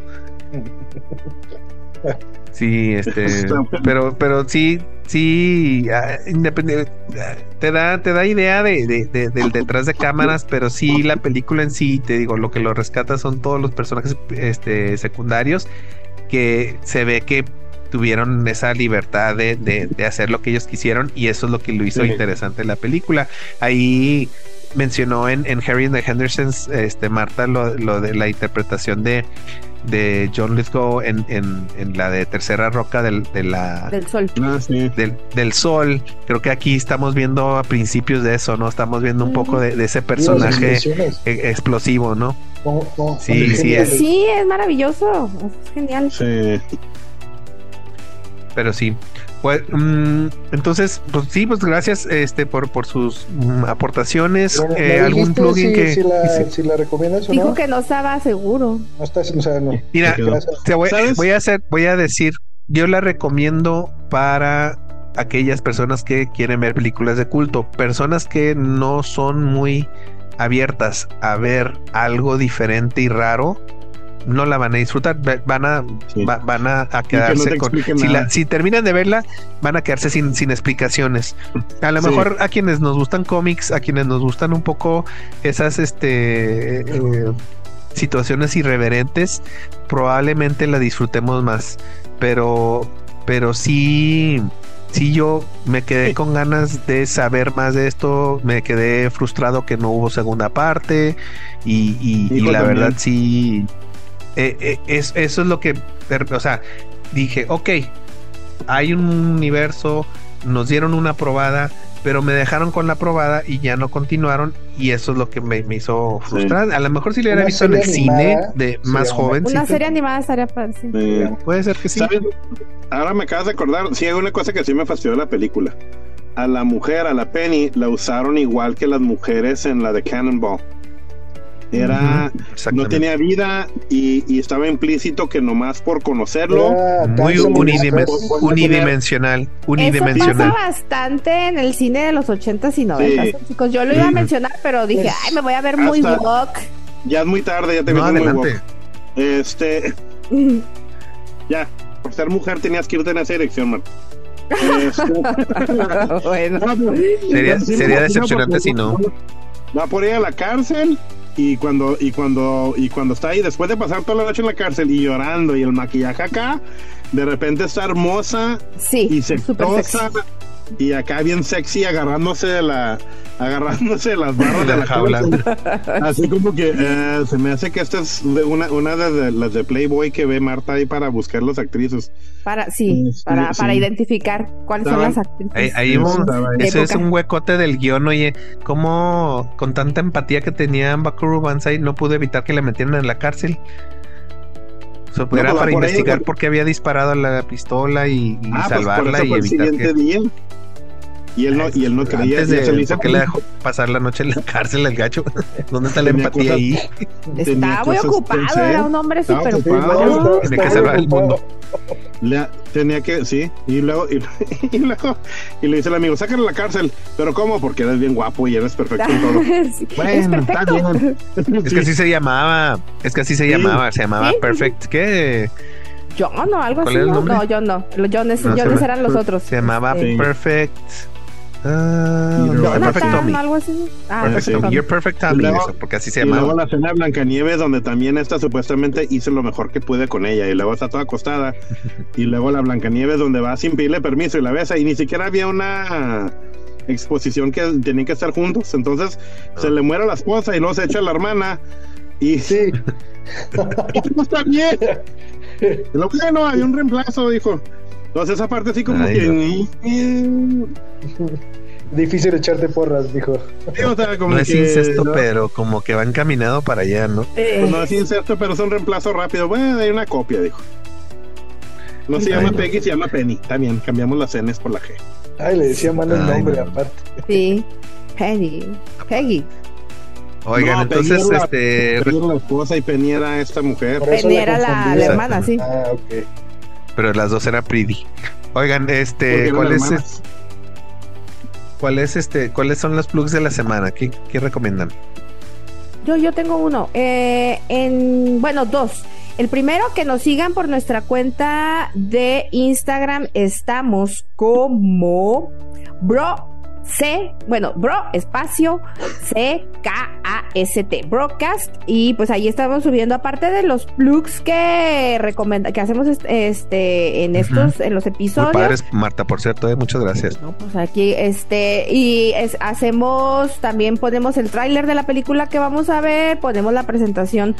C: Sí, este, pero, pero sí, sí, ah, ah, te da, te da idea de, de- de- del detrás de cámaras, pero sí la película en sí, te digo, lo que lo rescata son todos los personajes, este, secundarios que se ve que tuvieron esa libertad de, de- de hacer lo que ellos quisieron y eso es lo que lo hizo
F: Sí.
C: interesante la película. Ahí mencionó en, en Harry and the Hendersons, este, Marta, lo, lo de la interpretación de, de John Lithgow en, en, en la de Tercera Roca del, de la,
D: Del sol.
F: Ah, sí.
C: del, del Sol. Creo que aquí estamos viendo a principios de eso, ¿no? Estamos viendo un poco de, de ese personaje e- explosivo, ¿no? Sí,
E: con el
C: sí
E: genio
C: es.
D: Sí, es maravilloso. Es genial.
F: Sí.
C: Pero sí. Pues, mm, entonces, pues sí, pues gracias este por, por sus mm, aportaciones.
E: Pero,
C: Eh,
E: ¿me
C: algún plugin
E: si,
C: que.
E: si la,
C: sí.
E: si la recomiendas o
D: Dijo
E: no?
D: que no estaba seguro.
E: No estás, o sea, no.
C: Mira, voy a hacer, voy a decir, yo la recomiendo para aquellas personas que quieren ver películas de culto, personas que no son muy abiertas a ver algo diferente y raro, no la van a disfrutar, va- van a,
F: Sí.
C: va- van a, a
F: que no
C: quedarse con, si,
F: nada.
C: la- si terminan de verla, van a quedarse sin, sin explicaciones. A lo
F: Sí.
C: mejor a quienes nos gustan cómics, a quienes nos gustan un poco esas este eh, situaciones irreverentes, probablemente la disfrutemos más. Pero, pero sí, sí yo me quedé con ganas de saber más de esto, me quedé frustrado que no hubo segunda parte y, y- la
F: también.
C: verdad sí, eh, eh, es, eso es lo que, o sea, dije, ok, hay un universo, nos dieron una probada, pero me dejaron con la probada y ya no continuaron y eso es lo que me, me hizo frustrar. A lo mejor si lo hubiera visto en el cine de más
E: una-
C: joven,
D: Una
C: sí,
D: serie animada estaría sí.
F: Sí.
C: puede ser que sí.
F: ¿Sabes? Ahora me acabas de acordar, sí hay una cosa que sí me fastidió la película. A la mujer, a la Penny, la usaron igual que las mujeres en la de Cannonball. Era, no tenía vida y, y estaba implícito que nomás por conocerlo,
C: Muy
E: Dancing in the
C: unidimen-
E: Stars.
F: Pues,
C: unidimensional,
D: Eso
C: unidimensional.
D: pasa bastante en el cine de los 80s y 90s,
F: Sí.
D: chicos. Yo lo iba a mencionar, pero dije,
E: Pues,
D: ay, me voy a ver muy
F: hasta-
D: woke.
F: ya es muy tarde, ya te
C: No,
F: ves muy
C: adelante.
F: woke. Este, ya, por ser mujer tenías que irte en esa dirección, man. Este,
D: bueno.
C: Sería, sería decepcionante si no.
F: Va por ir a la cárcel y cuando y cuando y cuando está ahí después de pasar toda la noche en la cárcel y llorando y el maquillaje acá de repente está hermosa
D: Sí,
F: y sexosa y acá bien sexy agarrándose de la agarrándose de las barras
C: De la
F: la
C: jaula.
F: así como que eh, se me hace que esta es de una una de, de las de Playboy que ve Marta ahí para buscar las actrices
D: Para, sí,
F: Sí,
D: para,
F: sí.
D: para identificar cuáles son las actrices.
C: Ahí, ahí un- ese es un huecote del guion, oye, como con tanta empatía que tenía Bakuru Banzai no pudo evitar que le metieran en la cárcel. O sea,
F: No,
C: era
F: pues,
C: para
F: por ahí,
C: investigar
F: por-
C: por qué había disparado la pistola y, y
F: ah pues por
C: salvarla
F: eso
C: y
F: el
C: evitar
F: siguiente
C: que
F: día y él no y él no creía
C: antes de por qué le dejó pasar la noche en la cárcel al gacho. ¿Dónde está la empatía
F: cosas-
C: ahí?
D: Estaba muy ocupado, era un hombre súper
F: ocupado.
D: ocupado.
C: Tiene que salvar el mundo.
F: Le- tenía que, sí, y luego, y, y luego, y le dice el amigo, sácale a la cárcel, pero ¿cómo? Porque eres bien guapo y eres perfecto en todo.
D: Sí, es
F: Bueno, está bien.
C: Es que así se llamaba, es que así se
F: Sí.
C: llamaba, se llamaba
D: Sí.
C: Perfect, ¿qué?
D: John o algo
C: ¿Cuál
D: así. No,
C: nombre?
D: no, John no. Los Jones,
C: No, llama-
D: eran los otros.
C: Se llamaba
D: Este,
F: Sí.
C: Perfect. Ah, Perfect
D: Jonathan,
C: Tommy.
D: algo así. Ah,
C: Perfect
F: Sí.
C: Tommy. You're Perfect Tommy,
F: Y luego-
C: eso, porque así se
F: Y luego la cena de Blancanieves, donde también esta supuestamente hizo lo mejor que pude con ella, y luego está toda acostada. Y luego la Blancanieves, donde va sin pedirle permiso y la besa, y ni siquiera había una exposición que tenían que estar juntos. Entonces se le muere la esposa y luego se echa a la hermana. Y
E: Sí.
F: no está bien. Lo bueno, había un reemplazo, dijo. Entonces esa parte así como
C: Ay,
F: que...
E: Difícil echarte porras, dijo.
F: Sí, o sea, como
C: No es
F: que,
C: incesto,
F: ¿no?
C: pero como que va encaminado para allá, ¿no?
D: eh,
F: Pues no es incesto, pero es un reemplazo rápido. Bueno, hay una copia, dijo. No se
C: Ay,
F: llama
C: no.
F: Peggy, se llama Penny. También cambiamos las N's por la G.
E: Ay, le decía mal el nombre,
C: no.
E: aparte.
D: Sí. Peggy. Peggy.
C: Oigan,
F: No,
C: entonces,
F: Penny era la-
C: este,
F: Penny era la esposa y Penny era esta mujer.
D: Penny era la, la hermana, sí.
E: Ah, ok.
C: Pero las dos eran pretty. Oigan, este, ¿cuál es,
F: hermanas.
C: cuál es este, cuáles son los plugs de la semana? ¿Qué, qué recomiendan?
D: Yo, yo tengo uno. Eh, en, bueno, dos. El primero, que nos sigan por nuestra cuenta de Instagram. Estamos como Bro C, bueno, Bro espacio C K A S T Broadcast y pues ahí estamos subiendo aparte de los plugs que recomenda que hacemos est- este en estos en los
C: Muy
D: episodios.
C: padres, Marta, por cierto, eh, muchas gracias.
D: No, pues aquí, este, y es- hacemos, también ponemos el tráiler de la película que vamos a ver, ponemos la presentación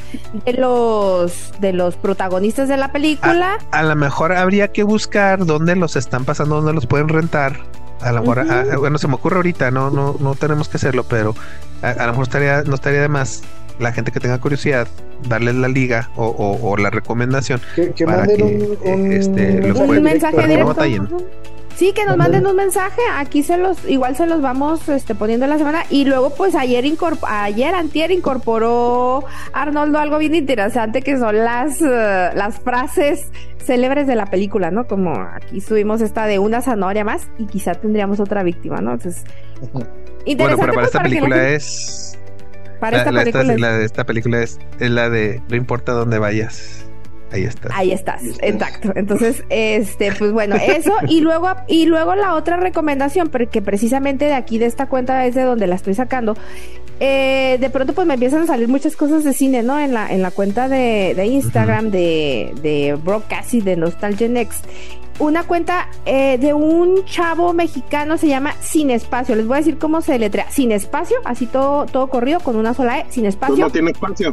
D: de los, de los protagonistas de la película.
C: A lo mejor habría que buscar dónde los están pasando, dónde los pueden rentar. A lo mejor, ah, bueno, se me ocurre ahorita, no, no, no tenemos que hacerlo, pero a, a lo mejor estaría, no estaría de más la gente que tenga curiosidad, darles la liga o, o- o la recomendación.
E: Que, que
C: Para que,
E: un, un,
C: este, los
D: un
C: pueden-
D: mensaje
C: para no.
D: Sí, que nos manden un mensaje, aquí se los, igual se los vamos este, poniendo en la semana. Y luego, pues ayer ayer Antier incorporó Arnoldo algo bien interesante que son las, eh, las frases célebres de la película, ¿no? Como aquí subimos esta de una zanahoria más y quizá tendríamos otra víctima, ¿no? Entonces,
C: Bueno,
D: interesante
C: pero para esta película
D: gente-
C: es.
D: para
C: la,
D: esta
C: la- esta-
D: película es-
C: la de esta película es, es la de no importa dónde vayas. Ahí está.
D: Ahí estás,
E: Ahí estás.
D: exacto. Entonces, este, pues bueno, eso y luego y luego la otra recomendación, porque precisamente de aquí de esta cuenta es de donde la estoy sacando. eh, de pronto pues me empiezan a salir muchas cosas de cine, ¿no? En la en la cuenta de, de Instagram de de Broadcast y de Nostalgia Next. Una cuenta eh, de un chavo mexicano se llama Sin Espacio. Les voy a decir cómo se letrea. Sin Espacio, así todo todo corrido con una sola E. Sin
F: Pues
D: Espacio.
F: no tiene espacio.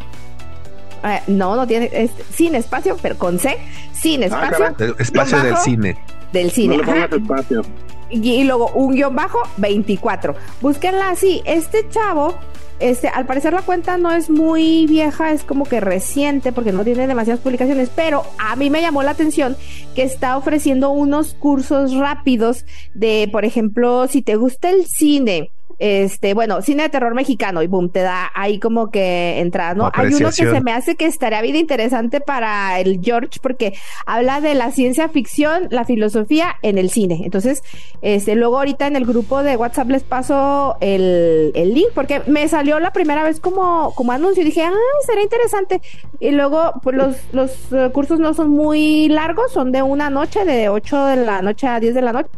D: Eh, no, no tiene es sin espacio, pero con C. Sin espacio
F: Ah.
C: El espacio
D: Guión
C: del cine.
D: del
F: No
D: cine.
F: le
D: ajá.
F: pongas espacio.
D: y, y luego un guion bajo 24. Búsquenla así. Este chavo, este, al parecer la cuenta no es muy vieja, es como que reciente porque no tiene demasiadas publicaciones, pero a mí me llamó la atención que está ofreciendo unos cursos rápidos de, por ejemplo, si te gusta el cine. Este, bueno, cine de terror mexicano y boom, te da ahí como que entrada, ¿no? Hay uno que se me hace que estaría bien interesante para el George porque habla de la ciencia ficción, la filosofía en el cine. Entonces, este, luego ahorita en el grupo de WhatsApp les paso el, el link porque me salió la primera vez como, como anuncio y dije, ah, será interesante. Y luego, pues los, los eh, cursos no son muy largos, son de una noche, de 8 de la noche a 10 de la noche.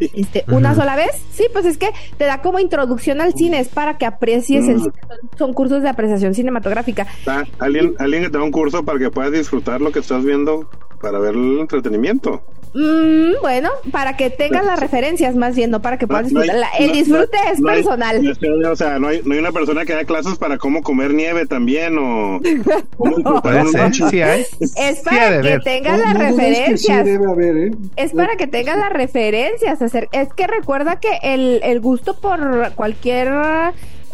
D: Este, una sola vez, sí, pues es que te da como introducción al cine, es para que aprecies el
F: Mm.
D: cine, son, son cursos de apreciación cinematográfica.
F: alguien, alguien que te da un curso para que puedas disfrutar lo que estás viendo para ver el entretenimiento.
D: Mm, bueno, para que tengas las referencias más bien, no para que puedas
F: No hay-
D: disfrutar. La- el disfrute
F: no-
D: es
F: no hay-
D: personal.
F: o sea, no hay, no hay una persona que da clases para cómo comer nieve también o cómo disfrutar
C: sí hay.
D: es
C: Sí
D: para que tengas
E: No,
D: las
E: que sí
D: referencias.
E: debe haber, ¿eh?
D: Es para que tengas las referencias. hacer- Es que recuerda que el, el gusto por cualquier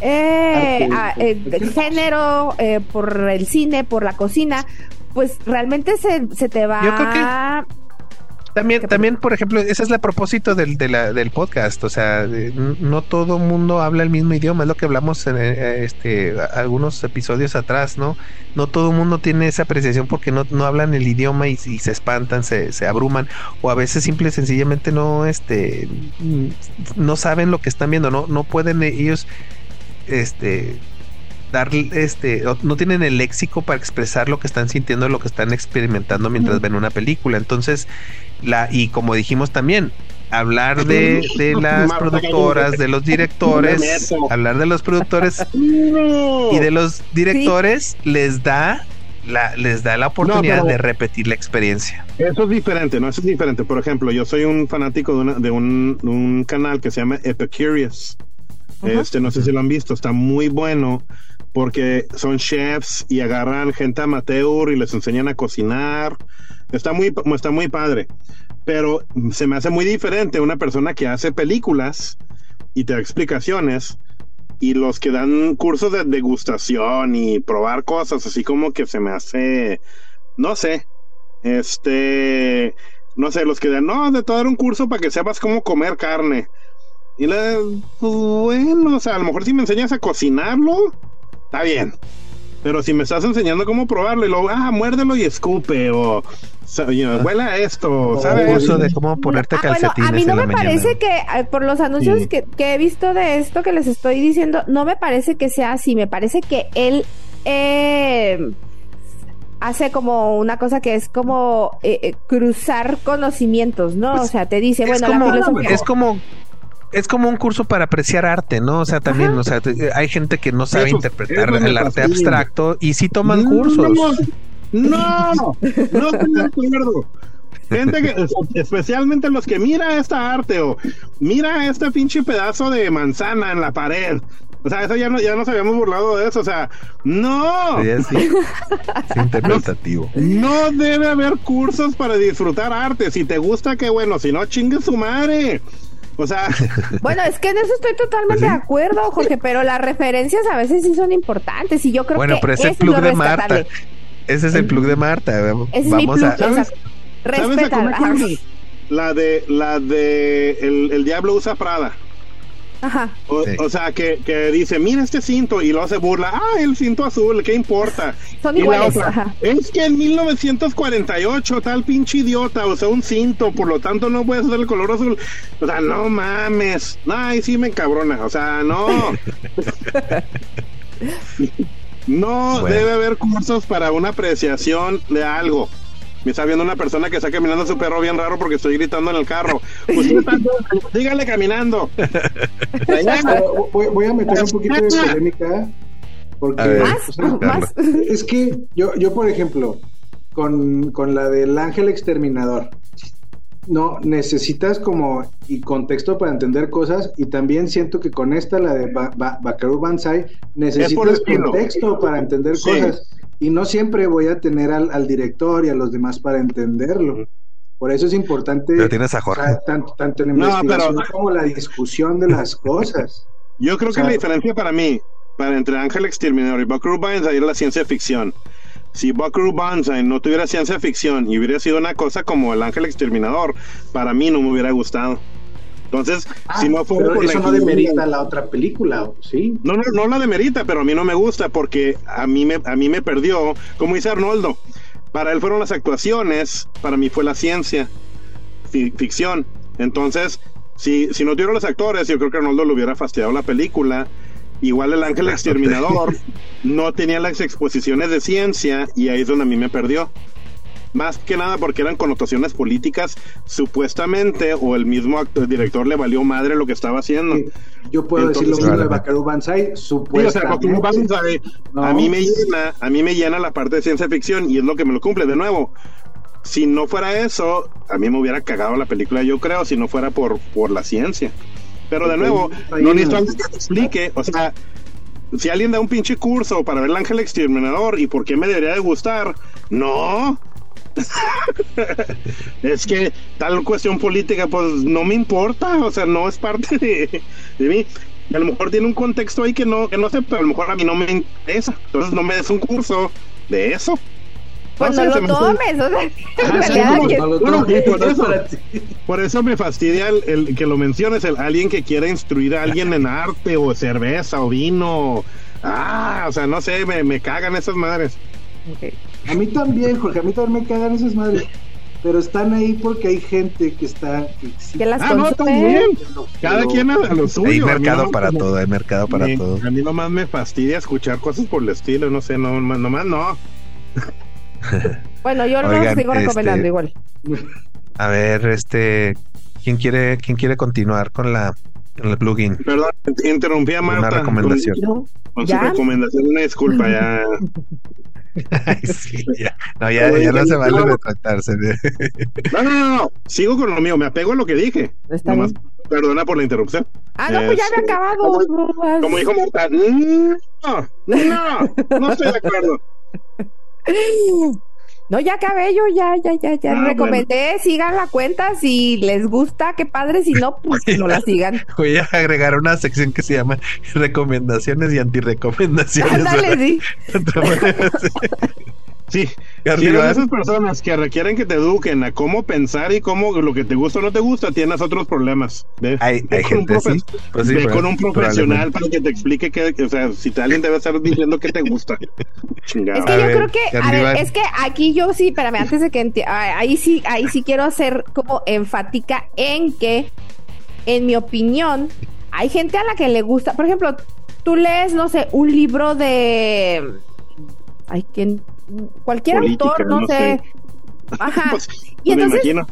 D: eh, ah, eh, género, eh, por el cine, por la cocina, pues realmente se, se te va.
C: También, también, por ejemplo, ese es el propósito del, de la- del podcast. O sea, no todo mundo habla el mismo idioma. Es lo que hablamos en eh, este, a- algunos episodios atrás, ¿no? No todo mundo tiene esa apreciación porque no, no hablan el idioma y, y se espantan, se, se abruman. O a veces simple y sencillamente no, este, no saben lo que están viendo. No, no pueden ellos, este, dar este no tienen el léxico para expresar lo que están sintiendo lo que están experimentando mientras ven una película entonces la y como dijimos también hablar de, de las
F: Marta,
C: productoras de los directores hablar de los productores
F: No.
C: y de los directores les da la, les da la oportunidad de repetir la experiencia
F: Eso es diferente, ¿no? Eso es diferente. Por ejemplo, yo soy un fanático de, una- de un, de un canal que se llama Epicurious. Este, no sé si lo han visto, está muy bueno porque son chefs y agarran gente amateur y les enseñan a cocinar. Está muy, está muy padre. Pero se me hace muy diferente una persona que hace películas y te da explicaciones y los que dan cursos de degustación y probar cosas, así como que se me hace, no sé, este, no sé, los que dan, no, de todo dar un curso para que sepas cómo comer carne. Y la, pues, bueno, o sea, a lo mejor si me enseñas a cocinarlo, está bien. Pero si me estás enseñando cómo probarlo y luego, ah, muérdelo y escupe, o, you know, huela a esto, ¿sabes?
C: curso de cómo ponerte
D: Ah, bueno,
C: calcetines
D: a mí no me
C: mañana.
D: parece que eh, por los anuncios
F: Sí.
D: que, que he visto de esto que les estoy diciendo, no me parece que sea así. Me parece que él eh, hace como una cosa que es como eh, eh, cruzar conocimientos, ¿no? o sea, te dice,
C: Pues,
D: bueno,
C: como,
D: la filosofía.
C: es como es como un curso para apreciar arte, ¿no? O sea, también,
D: Ajá.
C: o sea, te- hay gente que no sabe
F: Eso-
C: interpretar
F: eso
C: el arte
F: fascina.
C: abstracto y sí toman
F: No,
C: cursos.
F: No, no estoy de acuerdo. Gente que, especialmente los que mira esta arte o mira este pinche pedazo de manzana en la pared. O sea, eso ya no, ya nos habíamos burlado de eso. O sea, no,
C: Sí, sí. Es interpretativo.
F: no debe haber cursos para disfrutar arte. Si te gusta, qué bueno. Si no, chingue su madre. O sea,
D: Bueno, es que en eso estoy totalmente
C: Pues sí.
D: de acuerdo, Jorge, pero las referencias a veces sí son importantes y yo creo
C: Bueno,
D: que
C: pero es
D: eso
C: el plug
D: lo
C: de Marta.
D: rescatable.
C: Ese es el plug de Marta.
D: Ese es mi
C: Vamos
D: plug,
C: a.
F: ¿Sabes? ¿sabes a? La de, la de el, el diablo usa Prada.
D: Ajá.
F: O,
C: Sí.
F: o sea, que, que dice, mira este cinto, y luego se burla, ah, el cinto azul, ¿qué importa?
D: Son
F: Y la
D: iguales,
F: otra,
D: ajá.
F: es que en 1948 tal pinche idiota usó un cinto, por lo tanto no puedes usar el color azul. O sea, no mames. Ay, sí me encabrona. O sea, no. no
C: Bueno.
F: debe haber cursos para una apreciación de algo. Me está viendo una persona que está caminando a su perro bien raro porque estoy gritando en el carro. Pues, dígale caminando.
E: Voy, voy a meter un poquito de polémica. Porque
C: ver.
D: Más,
E: o sea,
D: más.
E: es que yo, yo por ejemplo, con, con la del ángel exterminador, no necesitas como y contexto para entender cosas y también siento que con esta la de ba Ba- Bakaru Banzai necesitas contexto para entender
F: Sí.
E: cosas y no siempre voy a tener al, al director y a los demás para entenderlo por eso es importante
C: Pero tienes a
E: o
C: Jorge.
E: sea, tanto, tanto en
F: No,
E: investigación
F: pero-
E: como la discusión de las cosas
F: Yo creo
E: O sea-
F: que la diferencia para mí, para entre Ángel Exterminador y Buckaroo Banzai es la ciencia ficción. Si Buckaroo Banzai no tuviera ciencia ficción y hubiera sido una cosa como el Ángel Exterminador, para mí no me hubiera gustado. Entonces,
E: Ah,
F: si no fuera por la
E: eso no
F: ingeniería-
E: demerita la otra película, ¿sí?
F: No, no, no la demerita, pero a mí no me gusta porque a mí me, a mí me perdió, como dice Arnoldo, para él fueron las actuaciones, para mí fue la ciencia, fi- ficción. Entonces, si, si no tuviera los actores, yo creo que Arnoldo le hubiera fastidiado la película. Igual el ángel exterminador no tenía las exposiciones de ciencia y ahí es donde a mí me perdió. Más que nada porque eran connotaciones políticas, supuestamente, o el mismo actor, director le valió madre lo que estaba haciendo.
E: Sí. Yo puedo
F: Entonces,
E: decir lo mismo de. Bakaru Banzai,
F: Sí, o sea,
E: supuestamente.
F: Bakaru Banzai,
E: No.
F: a mí me llena, a mí me llena la parte de ciencia ficción y es lo que me lo cumple. De nuevo, si no fuera eso, a mí me hubiera cagado la película, yo creo, si no fuera por, por la ciencia. Pero de nuevo, no necesito alguien que te explique, o sea, si alguien da un pinche curso para ver el ángel exterminador y por qué me debería de gustar, no. es que tal cuestión política, pues no me importa, o sea, no es parte de, de mí. Y a lo mejor tiene un contexto ahí que no, que no sé, pero a lo mejor a mí no me interesa. Entonces no me des un curso de eso.
D: Pues
F: No
D: no,
F: sé, se
D: lo tomes, o sea,
F: Ah, por eso. me fastidia el, el que lo menciones, el alguien que quiera instruir a alguien en arte o cerveza o vino. Ah, o sea, no sé, me, me cagan esas madres.
E: A mí también, Jorge, a mí también me cagan esas madres. Pero están ahí porque hay gente que está. Que, sí-
D: que las
F: Ah, no, también. Cada quien a, lo suyo.
C: Hay mercado para
F: como-
C: todo, hay mercado para
F: me-
C: todo.
F: A mí nomás me fastidia escuchar cosas por el estilo, no sé, no, nomás no.
D: Bueno, yo lo
C: Oigan,
D: sigo recomendando
C: este-
D: igual.
C: A ver, este, ¿quién quiere, quién quiere continuar con la, con el plugin?
F: Perdón, interrumpí a
C: Una
F: Marta.
C: recomendación.
F: Con, con su recomendación, una disculpa, ya.
C: Ay, sí, ya. No, ya, ya no se vale retractarse.
F: No, no, no, no. Sigo con lo mío, me apego a lo que dije.
D: Está
F: Nomás,
D: bien.
F: perdona por la interrupción.
D: Ah, no, pues ya
F: Este,
D: había acabado.
F: como- Como dijo Marta, "Mm, no, no, no estoy de acuerdo.
D: No, ya acabé yo, ya, ya, ya, ya.
F: Ah,
D: Recomendé, sigan la cuenta. Si les gusta, qué padre. Si no, pues no la sigan.
C: Voy a agregar una sección que se llama recomendaciones y antirecomendaciones.
D: Ándale, sí.
F: Sí, si eres de esas personas que requieren que te eduquen a cómo pensar y cómo lo que te gusta o no te gusta, tienes otros problemas. Ve,
C: Hay,
F: ve
C: hay
F: con un
C: gente así. Pues sí,
F: ve
C: pues,
F: con un profesional para que te explique que, o sea, si te- alguien te va a estar diciendo que te gusta. Chingado.
D: Es que
C: A
D: yo
C: ver,
D: creo que, a ver, es que aquí yo sí, espérame, antes de que ah, ahí sí, ahí sí quiero ser como enfática en que, en mi opinión, hay gente a la que le gusta, por ejemplo, tú lees, no sé, un libro de, ay, ¿quién? Cualquier
F: Política,
D: autor, no,
F: no
D: sé.
F: sé.
D: Ajá.
F: Pues,
D: y
F: no me
D: entonces,
F: imagino.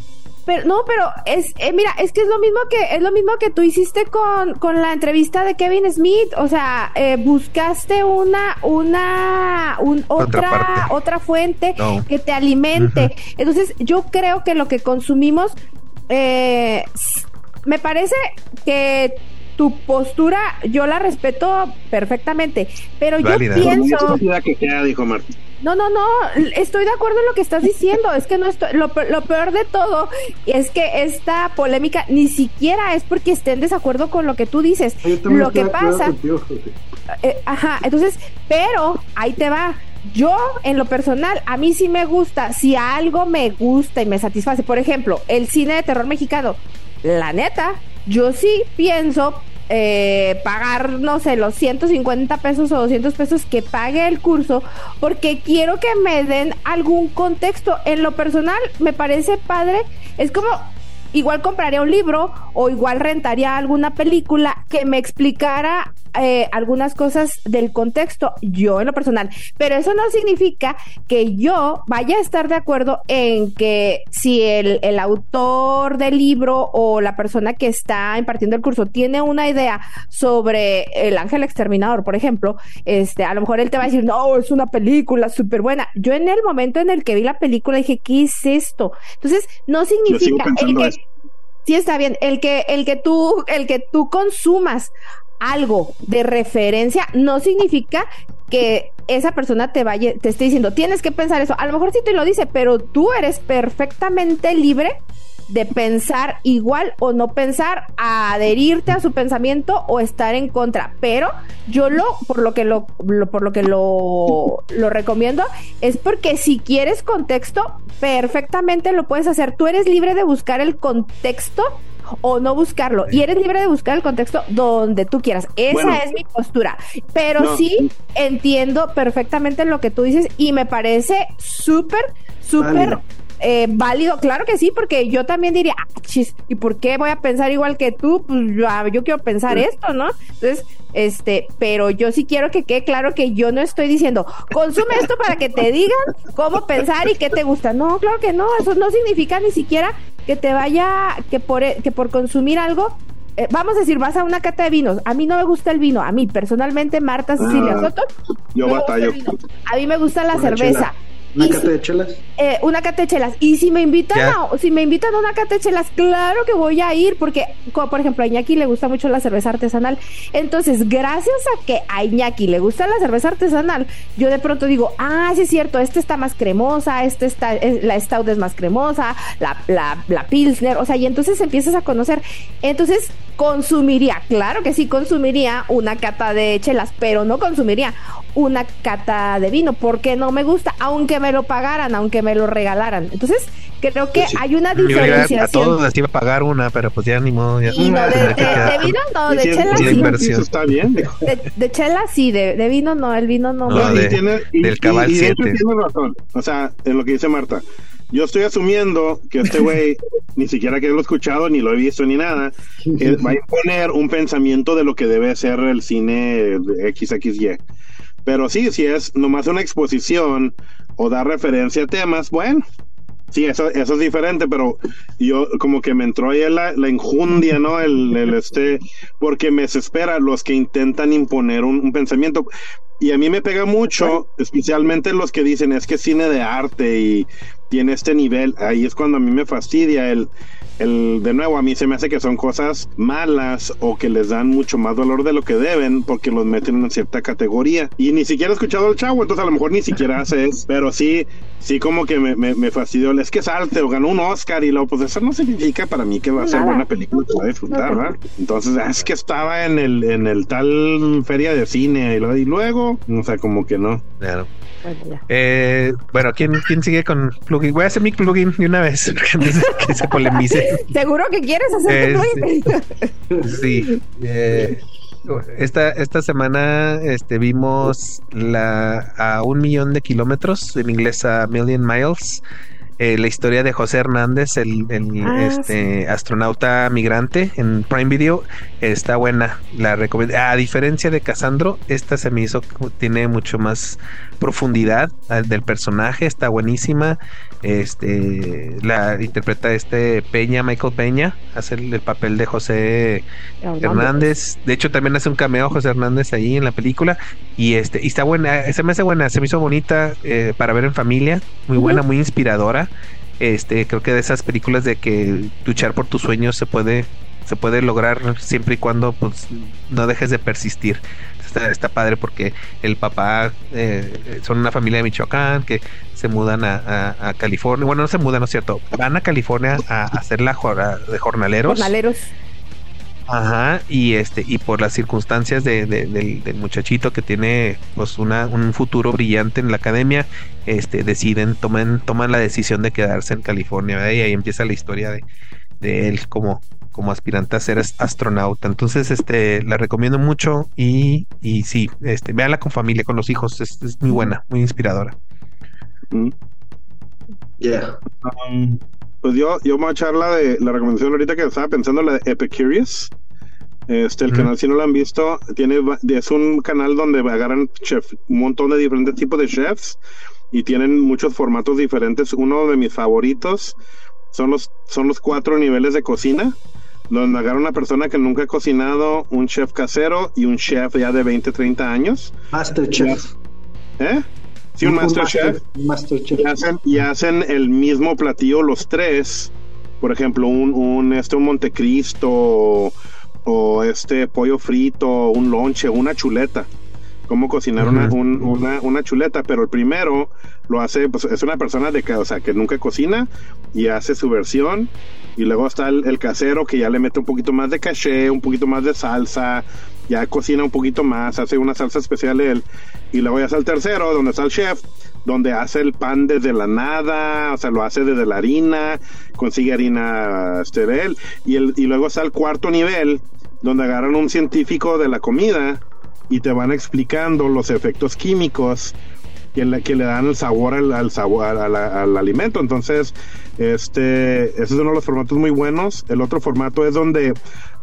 D: pero no, pero es eh, mira, es que es lo mismo que es lo mismo que tú hiciste con, con la entrevista de Kevin Smith, o sea, eh, buscaste una una un, otra otra fuente
C: No.
D: que te alimente. Entonces, yo creo que lo que consumimos eh, me parece que tu postura yo la respeto perfectamente, pero
C: Válida.
D: yo pienso
F: que sea, dijo Marta.
D: No, no, no, estoy de acuerdo en lo que estás diciendo. Es que no estoy, lo, pe- lo peor de todo es que esta polémica ni siquiera es porque esté en desacuerdo con lo que tú dices. Lo que pasa,
E: contigo,
D: eh, ajá, entonces, pero ahí te va. Yo, en lo personal, a mí sí me gusta. Si algo me gusta y me satisface, por ejemplo, el cine de terror mexicano, la neta, yo sí pienso eh, pagar, no sé, los 150 pesos o 200 pesos que pague el curso, porque quiero que me den algún contexto. En lo personal, me parece padre. Es como, igual compraría un libro o igual rentaría alguna película que me explicara eh, algunas cosas del contexto, yo en lo personal. Pero eso no significa que yo vaya a estar de acuerdo en que si el, el autor del libro o la persona que está impartiendo el curso tiene una idea sobre el ángel exterminador, por ejemplo, este, a lo mejor él te va a decir, no, es una película súper buena. Yo en el momento en el que vi la película dije, ¿qué es esto? Entonces, no significa el que,
F: eso.
D: Sí, está bien. El que, el que tú, el que tú consumas algo de referencia no significa que esa persona te vaya, te esté diciendo, tienes que pensar eso. A lo mejor sí te lo dice, pero tú eres perfectamente libre de pensar igual o no pensar, adherirte a su pensamiento o estar en contra. Pero yo lo, por lo que lo, lo- por lo que lo, lo recomiendo, es porque si quieres contexto, perfectamente lo puedes hacer. Tú eres libre de buscar el contexto o no buscarlo. Y eres libre de buscar el contexto donde tú quieras. Esa
F: Bueno.
D: es mi postura. Pero
F: No.
D: sí entiendo perfectamente lo que tú dices y me parece súper, súper
E: Válido.
D: eh, válido, claro que sí, porque yo también diría, ah, chis, ¿y por qué voy a pensar igual que tú? Pues yo, ah, yo quiero pensar esto, ¿no? Entonces, este, pero yo sí quiero que quede claro que yo no estoy diciendo, consume esto para que te digan cómo pensar y qué te gusta. No, claro que no, eso no significa ni siquiera que te vaya, que por, que por consumir algo eh, vamos a decir, vas a una cata de vinos. A mí no me gusta el vino. A mí, personalmente, Marta Cecilia
F: Ah,
D: Soto.
F: yo
D: no me gusta
F: batallo.
D: A mí me gusta la cerveza.
E: chela. ¿Una cata
D: si-
E: de chelas?
D: eh, una cata de chelas. Y si me invitan a, si me invitan a una cata de chelas, claro que voy a ir, porque, como por ejemplo, a Iñaki le gusta mucho la cerveza artesanal. Entonces, gracias a que a Iñaki le gusta la cerveza artesanal, yo de pronto digo, ah, sí es cierto, esta está más cremosa, este está, es- la stout es más cremosa, la, la, la pilsner, o sea, y entonces empiezas a conocer. Entonces, consumiría, claro que sí, consumiría una cata de chelas, pero no consumiría una cata de vino, porque no me gusta, aunque me lo pagaran, aunque me lo regalaran. Entonces, creo que
E: sí.
D: hay una
C: iba a-
D: diferenciación.
C: todos les iba a pagar una, pero pues ya ni modo. Ya,
D: Y no, de, de- de vino no, de chela sí.
F: está bien.
D: De, de chela sí, de, de vino no, el vino no.
C: No,
F: y tiene- y-
C: del
F: y-
C: Cabal
F: y de hecho
C: 7.
F: tiene razón. O sea, en lo que dice Marta. Yo estoy asumiendo que este güey ni siquiera que lo he escuchado, ni lo he visto, ni nada, eh, va a imponer un pensamiento de lo que debe ser el cine XXY. Pero sí, si es nomás una exposición o dar referencia a temas, bueno, sí, eso, eso es diferente, pero yo como que me entró ahí la, la injundia, ¿no? El, el este, porque me desespera los que intentan imponer un, un pensamiento. Y a mí me pega mucho, especialmente los que dicen es que es cine de arte y tiene este nivel. Ahí es cuando a mí me fastidia el, el, de nuevo, a mí se me hace que son cosas malas o que les dan mucho más valor de lo que deben porque los meten en cierta categoría. Y ni siquiera he escuchado al chavo, entonces a lo mejor ni siquiera hace eso. Pero sí, sí como que me, me, me fastidió. Es que es arte o ganó un Oscar y luego, pues eso no significa para mí que va a ser buena película que va a disfrutar, ¿verdad? Entonces, ah, es que estaba en el, en el tal feria de cine y luego, y luego, o sea, como que no.
C: Claro.
D: Bueno, ya.
C: Eh, bueno, ¿quién, ¿quién sigue con plugin? Voy a hacer mi plugin de una vez, porque antes de que se polemice.
D: ¿Seguro que quieres hacer tu
C: Este, Sí. eh, esta, esta semana este, vimos la, a un millón de kilómetros, en inglés a Million Miles, eh, la historia de José Hernández, el, el,
D: Ah,
C: este, astronauta migrante en Prime Video. Está buena, la recomiendo. A diferencia de Casandro, esta se me hizo, tiene mucho más profundidad ah, del personaje, está buenísima. Este la interpreta este Peña, Michael Peña, hace el, el papel de José Hernández. De hecho, también hace un cameo José Hernández ahí en la película. Y este, y está buena, se me hace buena, se me hizo bonita eh, para ver en familia, muy buena, muy inspiradora. Este, creo que de esas películas de que luchar por tus sueños se puede, se puede lograr siempre y cuando pues no dejes de persistir. Está, está padre porque el papá eh, son una familia de Michoacán que se mudan a, a- a California. Bueno, no se mudan, no es cierto. Van a California a, a hacer la jora- de jornaleros.
D: Jornaleros.
C: Ajá, y este, y por las circunstancias de, de- del, del muchachito que tiene pues una, un futuro brillante en la academia, este, deciden, toman, toman la decisión de quedarse en California, ¿verdad? y ahí empieza la historia de, de él como, como aspirante a ser as- astronauta. Entonces, este, la recomiendo mucho y, y sí, este, véanla con familia, con los hijos, es, es muy buena, muy inspiradora.
F: Mm.
E: Yeah.
F: Um, pues yo, yo voy a echar la de la recomendación ahorita que estaba pensando, la de Epicurious. Este, el canal, si no lo han visto, tiene, es un canal donde agarran chef, un montón de diferentes tipos de chefs y tienen muchos formatos diferentes. Uno de mis favoritos son los, son los cuatro niveles de cocina, donde agarran una persona que nunca ha cocinado, un chef casero y un chef ya de 20, 30 años.
E: Masterchef.
F: ¿Eh? Sí, un master chef
E: Un Masterchef.
F: y hacen, y hacen el mismo platillo los tres. Por ejemplo, un, un, este, un Montecristo o, o este pollo frito, un lonche, una chuleta. Cómo cocinar una, un- una, una chuleta, pero el primero lo hace, pues es una persona de que, o sea, que nunca cocina y hace su versión. Y luego está el, el casero que ya le mete un poquito más de caché, un poquito más de salsa, ya cocina un poquito más, hace una salsa especial él. Y luego ya está el tercero, donde está el chef, donde hace el pan desde la nada, o sea, lo hace desde la harina, consigue harina de él. Y, el, y luego está el cuarto nivel, donde agarran un científico de la comida y te van explicando los efectos químicos que le, que le dan el sabor al, al sabor al, al- al alimento. Entonces, este, ese es uno de los formatos muy buenos. El otro formato es donde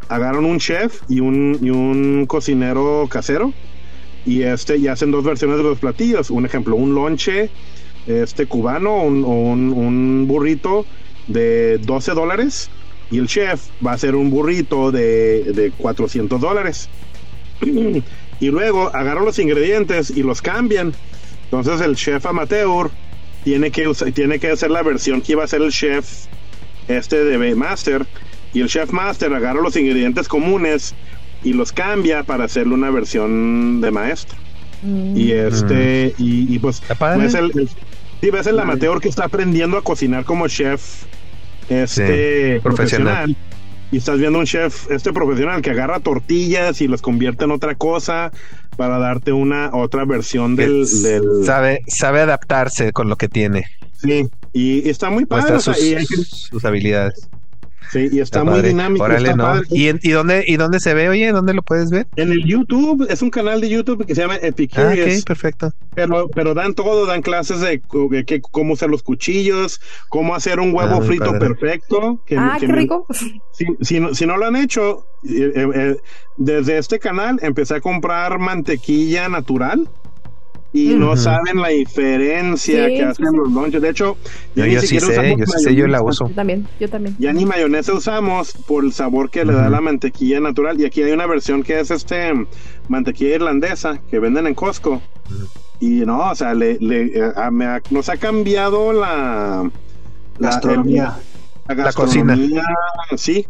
F: agarran un chef y un, y un cocinero casero y este y hacen dos versiones de los platillos. Un ejemplo, un lonche este cubano un, un, un burrito de 12 dólares y el chef va a hacer un burrito de, de 400 dólares. y luego agarran los ingredientes y los cambian. Entonces el chef amateur tiene que, tiene que hacer la versión que iba a hacer el chef este de Master. Y el chef Master agarra los ingredientes comunes y los cambia para hacerle una versión de maestro. Y este, y, y pues ves el, el- sí, ves el amateur que está aprendiendo a cocinar como chef este
C: Sí, profesional.
F: profesional. Y estás viendo un chef, este profesional que agarra tortillas y las convierte en otra cosa para darte una otra versión del,
C: sabe, sabe adaptarse con lo que tiene.
F: sí. Y, y está muy padre, o sea,
C: sus,
F: y, hay que-
C: sus habilidades.
F: Sí, y está,
C: Está
F: muy
C: padre.
F: dinámico.
C: Órale,
F: está
C: ¿no?
F: padre.
C: ¿Y, en- y dónde, ¿Y dónde se ve? Oye, ¿dónde lo puedes ver?
F: En el YouTube, es un canal de YouTube que se llama
C: Ah,
F: Epicurious.
C: ok, perfecto.
F: Pero, pero dan todo, dan clases de, de qué- cómo usar los cuchillos, cómo hacer un huevo
C: Ah,
F: frito
C: padre.
F: perfecto. que-
D: Ah,
F: que
D: qué
F: me-
D: rico.
F: Si, si no, si no lo han hecho, eh, eh, eh, desde este canal empecé a comprar mantequilla natural y no saben la diferencia
D: Sí,
F: que hacen
D: sí.
F: los lonches. De hecho,
C: Yo,
F: ni
C: yo sí
F: siquiera
C: sé,
F: usamos
C: yo sí sé, yo la uso.
D: Yo también, yo también.
F: Ya ni mayonesa usamos por el sabor que le da la mantequilla natural. Y aquí hay una versión que es este mantequilla irlandesa que venden en Costco. Y no, o sea, le, le- eh, a- me ha- nos ha cambiado la la-
E: Gastronomía.
F: la
C: La cocina.
F: gastronomía, Sí.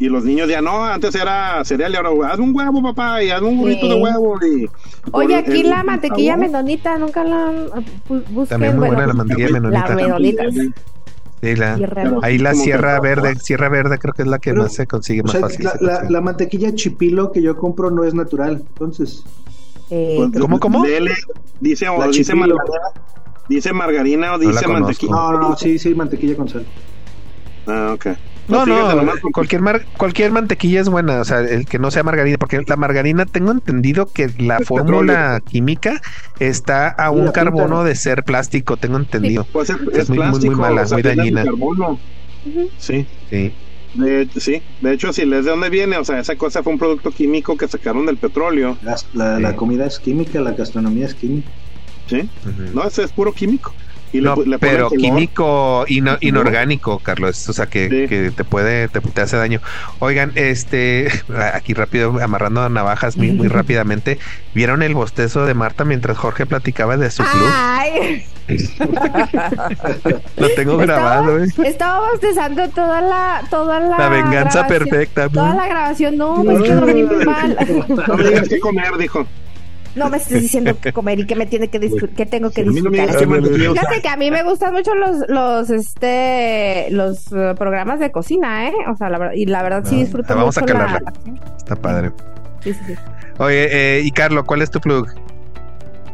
F: Y los niños ya no, antes era cereal y ahora hazme un huevo, papá, y hazme un burrito
D: Sí.
F: de huevo. Y,
D: Oye, aquí
F: el-
D: la
F: el
D: mantequilla menonita, nunca la han bu- busquen.
C: También muy buena la mantequilla menonita.
D: La menonita.
C: Sí, la- ahí la Sierra Verde, Sierra Verde creo que es la que
E: Pero,
C: más se consigue
E: O
C: más
E: sea,
C: fácil.
E: la, la-
C: consigue.
E: la mantequilla chipilo que yo compro no es natural. Entonces,
D: Eh,
F: Pues,
C: ¿Cómo, cómo?
F: dele, dice, o dice margarina, dice margarina o
C: No
F: dice
C: conozco.
F: mantequilla.
E: no, no, no, sí, sí, mantequilla con sal.
F: Ah, ok.
C: No, no,
F: nomás
C: cualquier, mar- cualquier mantequilla es buena, o sea, el que no sea margarina, porque la margarina tengo entendido que la
F: Es
C: fórmula química está a un
E: la
C: carbono de ser plástico, tengo entendido.
F: Pues es,
C: Es
F: es
C: muy, muy, mala,
F: o sea,
C: muy dañina.
F: carbono. Sí,
C: Sí.
F: de, sí. De hecho, si lees de dónde viene, o sea, esa cosa fue un producto químico que sacaron del petróleo.
E: La,
C: Sí.
E: la comida es química, la gastronomía es química.
F: Sí. No, ese es puro químico. Y
C: No,
F: le
C: pero
F: color.
C: químico ino- inorgánico, Carlos, o sea que,
F: Sí.
C: que te puede, te, te hace daño. Oigan, este, aquí rápido, amarrando navajas muy, muy rápidamente, ¿vieron el bostezo de Marta mientras Jorge platicaba de su club?
D: Ay,
C: Lo tengo grabado, eh.
D: estaba bostezando toda la, toda la.
C: La venganza
D: grabación.
C: perfecta.
D: Toda la grabación, no, es que dormí muy mal.
F: No me digas qué comer, dijo.
D: No me estés diciendo qué comer y que me tiene que disfrutar, que tengo que disfrutar.
F: qué.
D: Fíjate que a mí me gustan mucho los, los, este, los eh, programas de cocina, ¿eh? O sea, la verdad, y la verdad sí
C: Ah,
D: disfruto
C: vamos a
D: la-
C: calarla. Está padre.
D: Sí, sí, sí.
C: Oye, eh, y Carlos, ¿cuál es tu plug?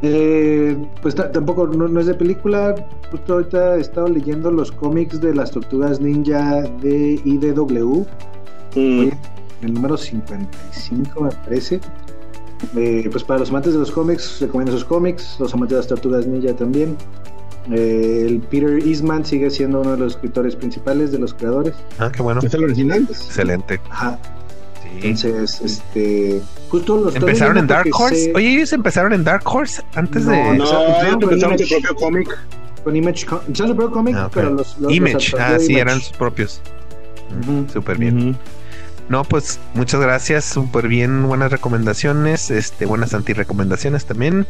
E: Eh, pues ta- tampoco, no, no es de película. Justo ahorita he estado leyendo los cómics de las tortugas ninja de IDW.
F: Mm,
E: Voy en el número 55, me parece. Eh, pues para los amantes de los cómics, recomiendo esos cómics. Los amantes de las tortugas ninja también. Eh, el Peter Eastman sigue siendo uno de los escritores principales, de los creadores.
C: Ah, qué bueno.
F: ¿Es el original?
C: Excelente.
E: Ajá.
C: Sí.
E: Entonces, este. Justo los estoy
C: ¿Empezaron en Dark Horse?
E: sé-
C: Oye, ellos empezaron en Dark Horse antes
E: No,
C: de.
E: no.
F: No,
E: Empezaron con
F: empezaron su
E: Image.
F: propio cómic.
E: Con Image. Empezaron su propio cómic,
C: Ah,
E: pero los. los
C: Image.
E: los
C: Ah, sí,
E: Image.
C: eran sus propios.
E: Ujú.
C: Súper bien. No, pues muchas gracias, súper bien, buenas recomendaciones, este, buenas antirecomendaciones también.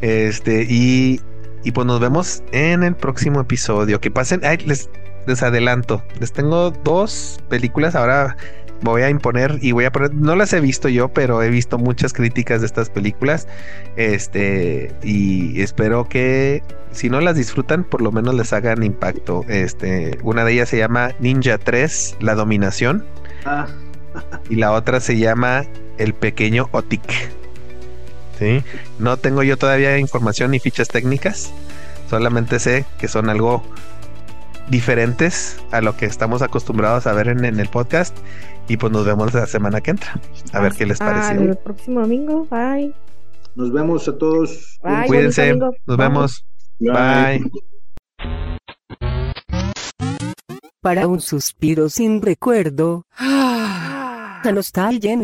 C: Este, y, y pues nos vemos en el próximo episodio. Que pasen, ay, les, les adelanto, les tengo dos películas ahora. Voy a imponer y voy a poner, no las he visto yo, pero he visto muchas críticas de estas películas. Este, y espero que si no las disfrutan, por lo menos les hagan impacto. Este, una de ellas se llama Ninja 3, La Dominación
E: Ah,
C: y la otra se llama El Pequeño Otic. ¿Sí? No tengo yo todavía información ni fichas técnicas, solamente sé que son algo diferentes a lo que estamos acostumbrados a ver en, en el podcast y pues nos vemos la semana que entra. A ver qué les
D: Ah,
C: pareció.
D: el próximo domingo, bye.
E: Nos vemos a todos.
D: Ay,
C: Cuídense. Nos
D: Bye.
C: vemos.
F: Bye.
C: Bye.
B: Para un suspiro sin recuerdo. La nostalgia.